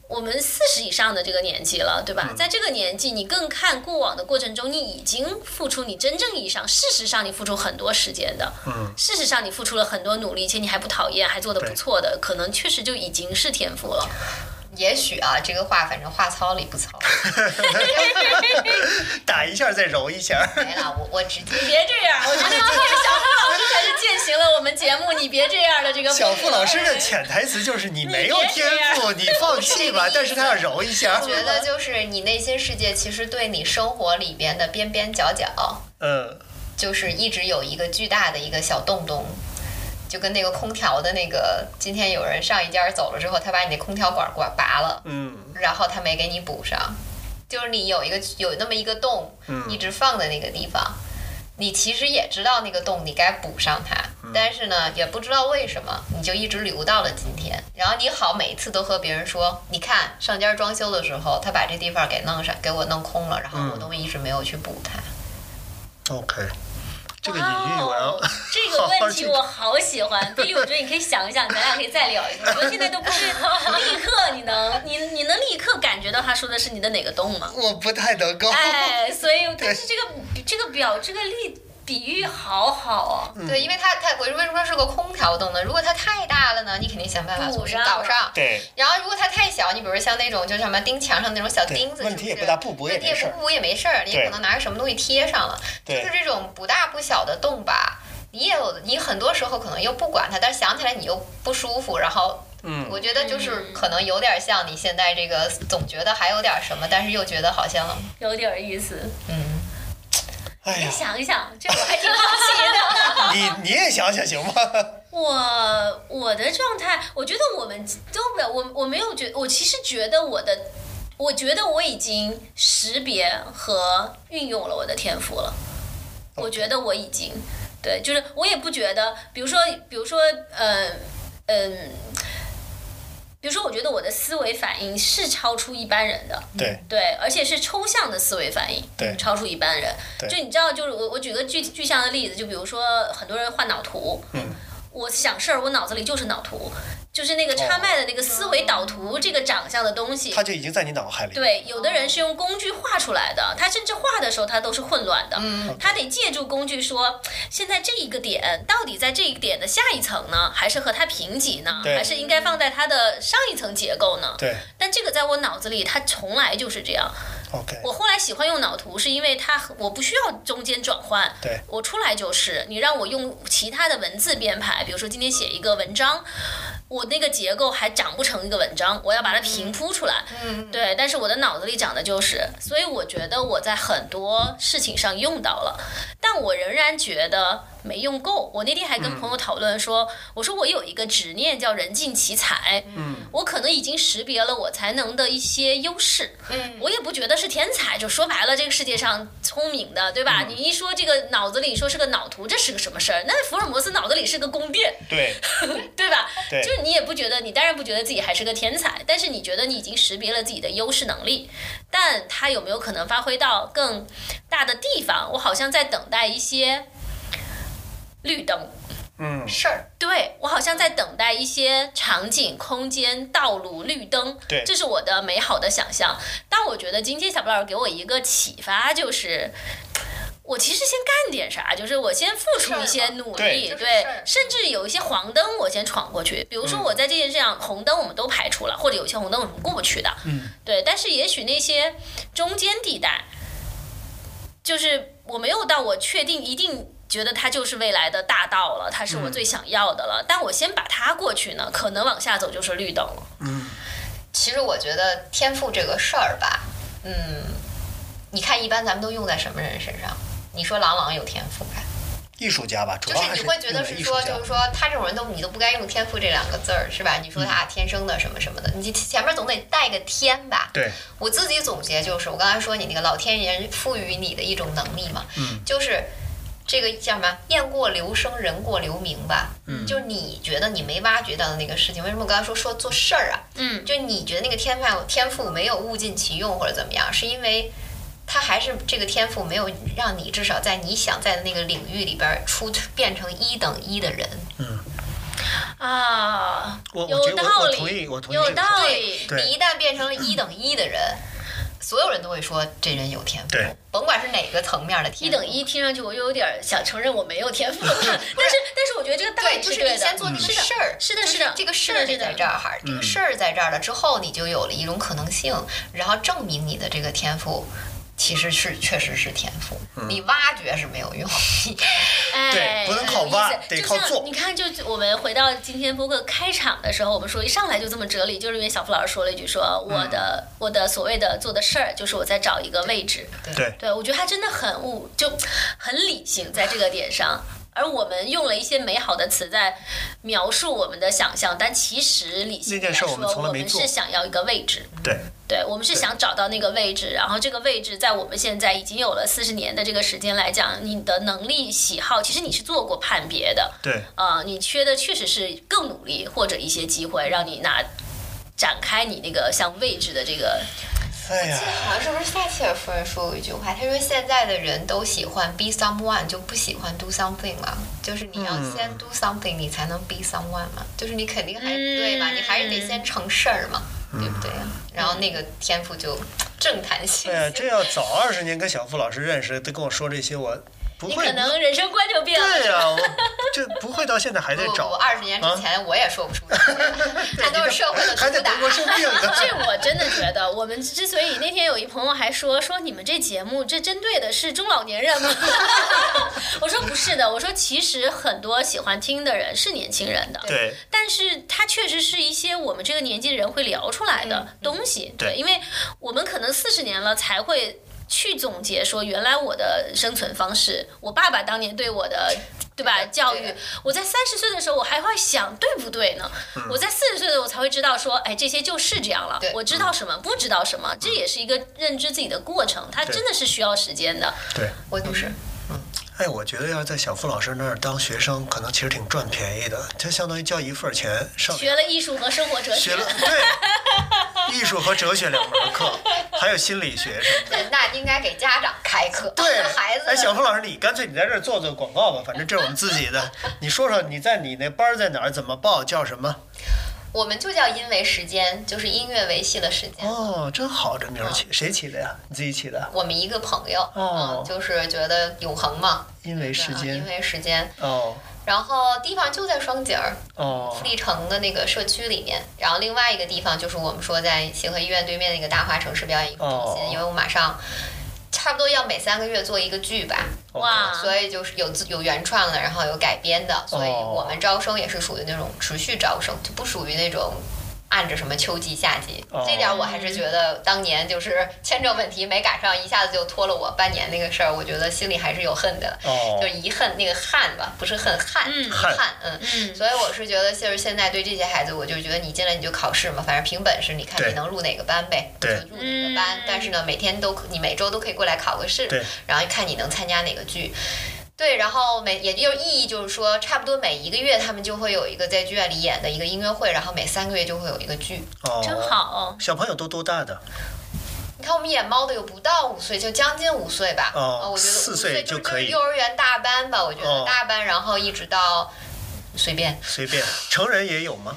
我们四十以上的这个年纪了，对嗯吧？在这个年纪，你更看过往的过程中，你已经付出你真正意义上，事实上你付出很多时间的，嗯，事实上你付出了很多努力，且你还不讨厌，还做得不错的，可能确实就已经是天赋了。也许啊，这个话反正话糙理不糙。打一下再揉一下。没了，我我直接别这样，我觉得今天小付老师才是践行了我们节目“你别这样”的这个小付老师的潜台词就是你没有天赋，你放弃吧，但是他要揉一下。我觉得就是你内心世界其实对你生活里边的边边角角，嗯，就是一直有一个巨大的一个小洞洞。就跟那个空调的那个，今天有人上一家走了之后，他把你那空调管管拔了，嗯，然后他没给你补上，就是你有一个有那么一个洞，嗯。一直放在那个地方，你其实也知道那个洞你该补上它，嗯。但是呢也不知道为什么你就一直留到了今天。然后你好每一次都和别人说，你看上家装修的时候，他把这地方给弄上，给我弄空了，然后我都一直没有去补它。OK，这个隐喻我要、哦这个问题我好喜欢，比利，我觉得你可以想一想，咱俩可以再聊一个。我觉得现在都不是立刻你能你你能立刻感觉到他说的是你的哪个洞吗？我不太能够。哎，所以 但是这个这个表这个例比喻好好哦。对，因为它它我为什么说是个空调洞呢？如果它太大了呢，你肯定想办法从补上了搞上。对，然后如果它太小，你比如像那种就什么钉墙上那种小钉子，对问题是不是也不大不补也问题也没事儿不补也没事儿，你可能拿个什么东西贴上了。就是这种不大不小的洞吧，你也有你很多时候可能又不管它，但是想起来你又不舒服，然后。嗯，我觉得就是嗯可能有点像你现在这个，总觉得还有点什么，但是又觉得好像，有点意思，嗯，哎呀你，想一想，这我还挺好奇的。你你也想想行吗？我我的状态，我觉得我们都不，我我没有觉，我其实觉得我的，我觉得我已经识别和运用了我的天赋了。我觉得我已经，对，就是我也不觉得，比如说，比如说，呃，嗯、比如说，我觉得我的思维反应是超出一般人的，对。对，而且是抽象的思维反应，对。超出一般人。就你知道，就是我我举个具具象的例子，就比如说很多人画脑图，嗯，我想事儿，我脑子里就是脑图，就是那个哦插麦的那个思维导图这个长相的东西。它就已经在你脑海里。对，有的人是用工具画出来的，他甚至画的时候他都是混乱的，嗯他得借助工具说，现在这一个点到底在这一个点的下一层呢，还是和它平级呢，还是应该放在它的上一层结构呢？对但这个在我脑子里，它从来就是这样。，OK，我后来喜欢用脑图，是因为它我不需要中间转换，对我出来就是。你让我用其他的文字编排，比如说今天写一个文章，我那个结构还长不成一个文章，我要把它平铺出来。嗯，对，但是我的脑子里讲的就是，所以我觉得我在很多事情上用到了，但我仍然觉得没用够。我那天还跟朋友讨论说，我说我有一个执念叫人尽其才，嗯，我可能已经识别了我才能的一些优势，嗯我也不觉得是天才，就说白了，这个世界上聪明的，对吧？你一说这个脑子里说是个脑图，这是个什么事儿？那福尔摩斯脑子里是个宫殿，对 对吧？对就是你也不觉得，你当然不觉得自己还是个天才，但是你觉得你已经识别了自己的优势能力，但他有没有可能发挥到更大的地方？我好像在等待一些绿灯。嗯，事儿，对我好像在等待一些场景、空间、道路、绿灯，对这是我的美好的想象。但我觉得今天小布老师给我一个启发，就是我其实先干点啥，就是我先付出一些努力，对，甚至有一些黄灯我先闯过去。比如说我在这件事上，红灯我们都排除了，或者有些红灯我们过不去的，嗯，对。但是也许那些中间地带，就是我没有到我确定一定觉得它就是未来的大道了，它是我最想要的了。但我先把它过去呢，可能往下走就是绿灯了。嗯其实我觉得天赋这个事儿吧，嗯，你看一般咱们都用在什么人身上？你说郎朗有天赋吧，艺术家吧，主就是要还是你会觉得是说，就是说他这种人都你都不该用天赋这两个字儿，是吧？你说他天生的什么什么的，你前面总得带个天吧？对，我自己总结就是，我刚才说你那个老天爷赋予你的一种能力嘛，嗯，就是这个叫什么“雁过留声，人过留名”吧，嗯。就是你觉得你没挖掘到的那个事情，为什么我刚才说说做事儿啊？嗯，就你觉得那个天赋天赋没有物尽其用或者怎么样，是因为他还是这个天赋没有让你至少在你想在的那个领域里边儿出变成一等一的人。啊，我我有觉得我道理，我同意我同意。有道理。你一旦变成了一等一的人，所有人都会说这人有天赋对，甭管是哪个层面的天赋。一等一听上去我又有点想承认我没有天赋了，但是但是我觉得这个道对，理就是对的，你先做那个事儿，是的，就是的，这个事儿就在这儿哈，这个事儿在这儿了之后，你就有了一种可能性，然后证明你的这个天赋。其实是确实是天赋，你挖掘是没有用。哎，对不能靠挖意思。就像得靠做。你看，就我们回到今天播客开场的时候，我们说一上来就这么哲理，就是因为小付老师说了一句说，我的、我的所谓的做的事儿，就是我在找一个位置。对。对，我觉得他真的很悟，就很理性在这个点上。而我们用了一些美好的词在描述我们的想象，但其实理性来说，我们是想要一个位置。对对，我们是想找到那个位置，然后这个位置在我们现在已经有了四十年的这个时间来讲，你的能力、喜好，其实你是做过判别的。对啊、你缺的确实是更努力或者一些机会，让你拿展开你那个像位置的这个哎呀记得，好像是不是撒切尔夫人说过一句话，她说现在的人都喜欢 be someone，就不喜欢 do something 了。就是你要嗯先 do something，你才能 be someone 嘛。就是你肯定还、嗯对吧？你还是得先成事儿嘛，嗯对不对呀？然后那个天赋就正弹性。哎呀，这要早二十年跟小付老师认识，都跟我说这些，我不会你可。能人生观就变了。对呀、我这不会到现在还在找。二十年之前我也说不出这些，那都是社会的还在毒打德。国生病呢。这我真的觉得，我们之所以那天有一朋友还说说你们这节目这针对的是中老年人吗？我说不是的，我说其实很多喜欢听的人是年轻人的，对，但是他确实是一些我们这个年纪的人会聊出来的东西，对因为我们可能四十年了才会。去总结说，原来我的生存方式，我爸爸当年对我的，对吧？教育，我在三十岁的时候，我还会想对不对呢？我在四十岁的时候我才会知道说，哎，这些就是这样了。我知道什么，不知道什么，这也是一个认知自己的过程，它真的是需要时间的。对，我就是，哎，我觉得要在小付老师那儿当学生，可能其实挺赚便宜的，就相当于交一份钱上学了艺术和生活哲学学了，对，艺术和哲学两门课，还有心理学什么的。对那应该给家长开课，对，孩子。哎，小付老师，你干脆你在这儿做做广告吧，反正这是我们自己的。你说说你在你那班儿在哪儿，怎么报，叫什么？我们就叫因为时间，就是音乐维系的时间。哦，真好，这名儿起，谁起的呀？你自己起的？我们一个朋友，哦嗯，就是觉得永恒嘛，因为时间因间。为时间。哦然后地方就在双井儿哦富力城的那个社区里面，然后另外一个地方就是我们说在协和医院对面那个大华城市表演艺术中心，哦因为我马上差不多要每三个月做一个剧吧，哇，所以就是有自有原创的，然后有改编的，所以哦我们招生也是属于那种持续招生，就不属于那种。按着什么秋季、夏季，哦。这点我还是觉得当年就是签证问题没赶上，一下子就拖了我半年那个事儿，我觉得心里还是有恨的，哦。就遗恨那个憾吧，不是恨憾，憾憾，嗯。嗯，所以我是觉得，就是现在对这些孩子，我就觉得你进来你就考试嘛，反正凭本事，你看你能入哪个班呗，就入哪个班。嗯。但是呢，每天都你每周都可以过来考个试，然后看你能参加哪个剧。对，然后每也就意义就是说，差不多每一个月他们就会有一个在剧院里演的一个音乐会，然后每三个月就会有一个剧。哦，真。好。小朋友都多大的？你看我们演猫的有不到五岁，就将近五岁吧。哦呃我觉得四岁岁就可以是幼儿园大班吧，我觉哦得大班，然后一直到随便。随便，成人也有吗？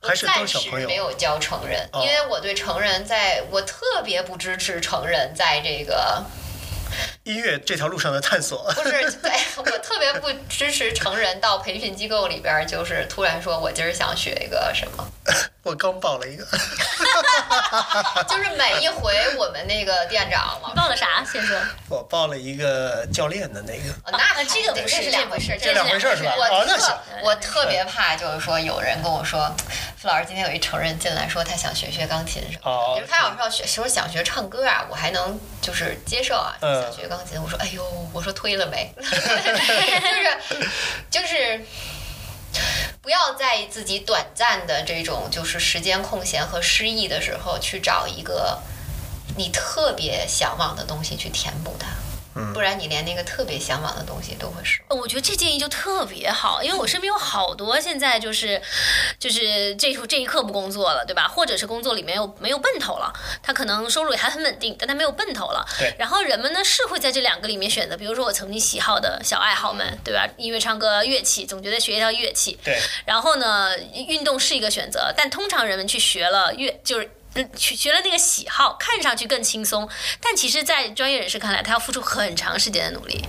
还是都暂是小朋友时没？有教成人，哦因为我对成人在，我特别不支持成人在这个，音乐这条路上的探索。不是，对我特别不支持成人到培训机构里边儿，就是突然说我今儿想学一个什么，我刚报了一个 就是每一回我们那个店长嘛。报了啥？先说。我报了一个教练的那个。哦那这个不是这两回事，这两回事儿是吧我特哦那行我特别怕，就是说有人跟我说，付老师今天有一成人进来说他想学学钢琴什么的，哦比如他要说学说想学唱歌啊，我还能就是接受啊，嗯想学钢琴，我说哎呦，我说推了没，就 是就是。不要在自己短暂的这种就是时间空闲和失意的时候去找一个你特别向往的东西去填补它，嗯不然你连那个特别向往的东西都会失望。我觉得这建议就特别好，因为我身边有好多现在就是，就是这这一刻不工作了，对吧？或者是工作里面有没有奔头了，他可能收入也还很稳定，但他没有奔头了。对然后人们呢是会在这两个里面选择，比如说我曾经喜好的小爱好们，对吧？音乐、唱歌、乐器，总觉得学一条乐器。对，然后呢，运动是一个选择，但通常人们去学了乐就是。嗯学学了那个喜好，看上去更轻松，但其实，在专业人士看来，他要付出很长时间的努力。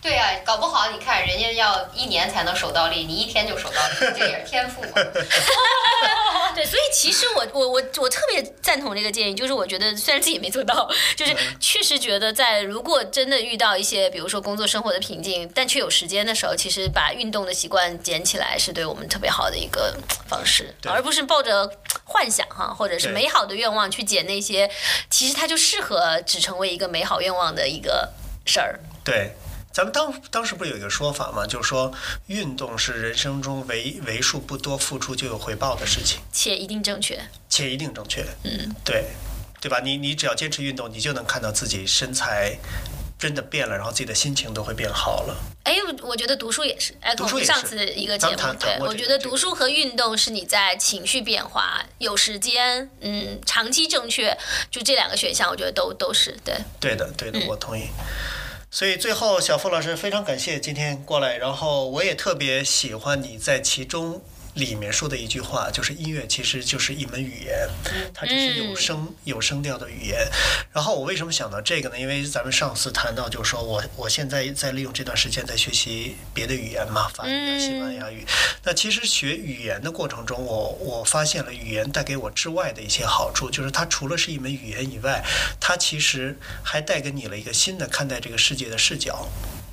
对呀、搞不好你看人家要一年才能手到立，你一天就手到立，这也是天赋嘛。对，所以其实我我我我特别赞同这个建议，就是我觉得虽然自己没做到，就是确实觉得在如果真的遇到一些比如说工作生活的瓶颈，但却有时间的时候，其实把运动的习惯捡起来是对我们特别好的一个方式，而不是抱着幻想哈或者是美好的愿望去捡那些，其实它就适合只成为一个美好愿望的一个事儿。对，咱们当当时不是有一个说法吗？就是说，运动是人生中为为数不多付出就有回报的事情，且一定正确，且一定正确。嗯，对，对吧？你你只要坚持运动，你就能看到自己身材真的变了，然后自己的心情都会变好了。哎，我我觉得读书也是。哎，读书也是上次一个节目对我觉得读书和运动是你在情绪变化、有时间，嗯，长期正确，就这两个选项，我觉得都都是对。对的，对的，嗯我同意。所以最后，小付老师非常感谢今天过来，然后我也特别喜欢你在其中里面说的一句话，就是音乐其实就是一门语言，它就是有声、有声调的语言。然后我为什么想到这个呢？因为咱们上次谈到，就是说我我现在在利用这段时间在学习别的语言嘛，法语啊、西班牙语。那其实学语言的过程中，我我发现了语言带给我之外的一些好处，就是它除了是一门语言以外，它其实还带给你了一个新的看待这个世界的视角。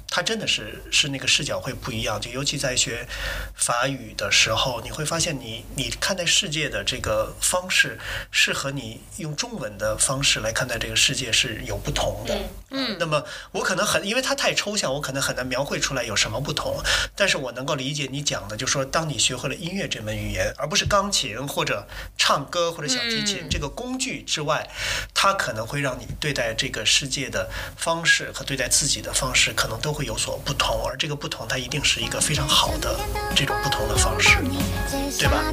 它真的是是那个视角会不一样，就尤其在学法语的时候，你会发现你你看待世界的这个方式是和你用中文的方式来看待这个世界是有不同的。嗯，那么我可能很因为它太抽象，我可能很难描绘出来有什么不同，但是我能够理解你讲的，就是说当你学会了音乐这门语言，而不是钢琴或者唱歌或者小提琴、这个工具之外，它可能会让你对待这个世界的方式和对待自己的方式可能都会有所不同，而这个不同它一定是一个非常好的这种不同的方式，对吧？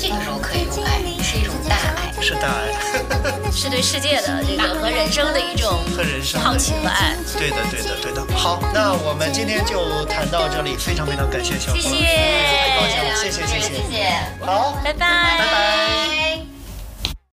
这个时候可以用爱，是一种大爱。是大爱 是对世界的这个和人生的一种和人生好奇和爱。对的，对的，对的。好，那我们今天就谈到这里，非常非常感谢小付老师，谢谢太高兴了，谢谢，谢谢。谢谢。好，拜拜，拜拜。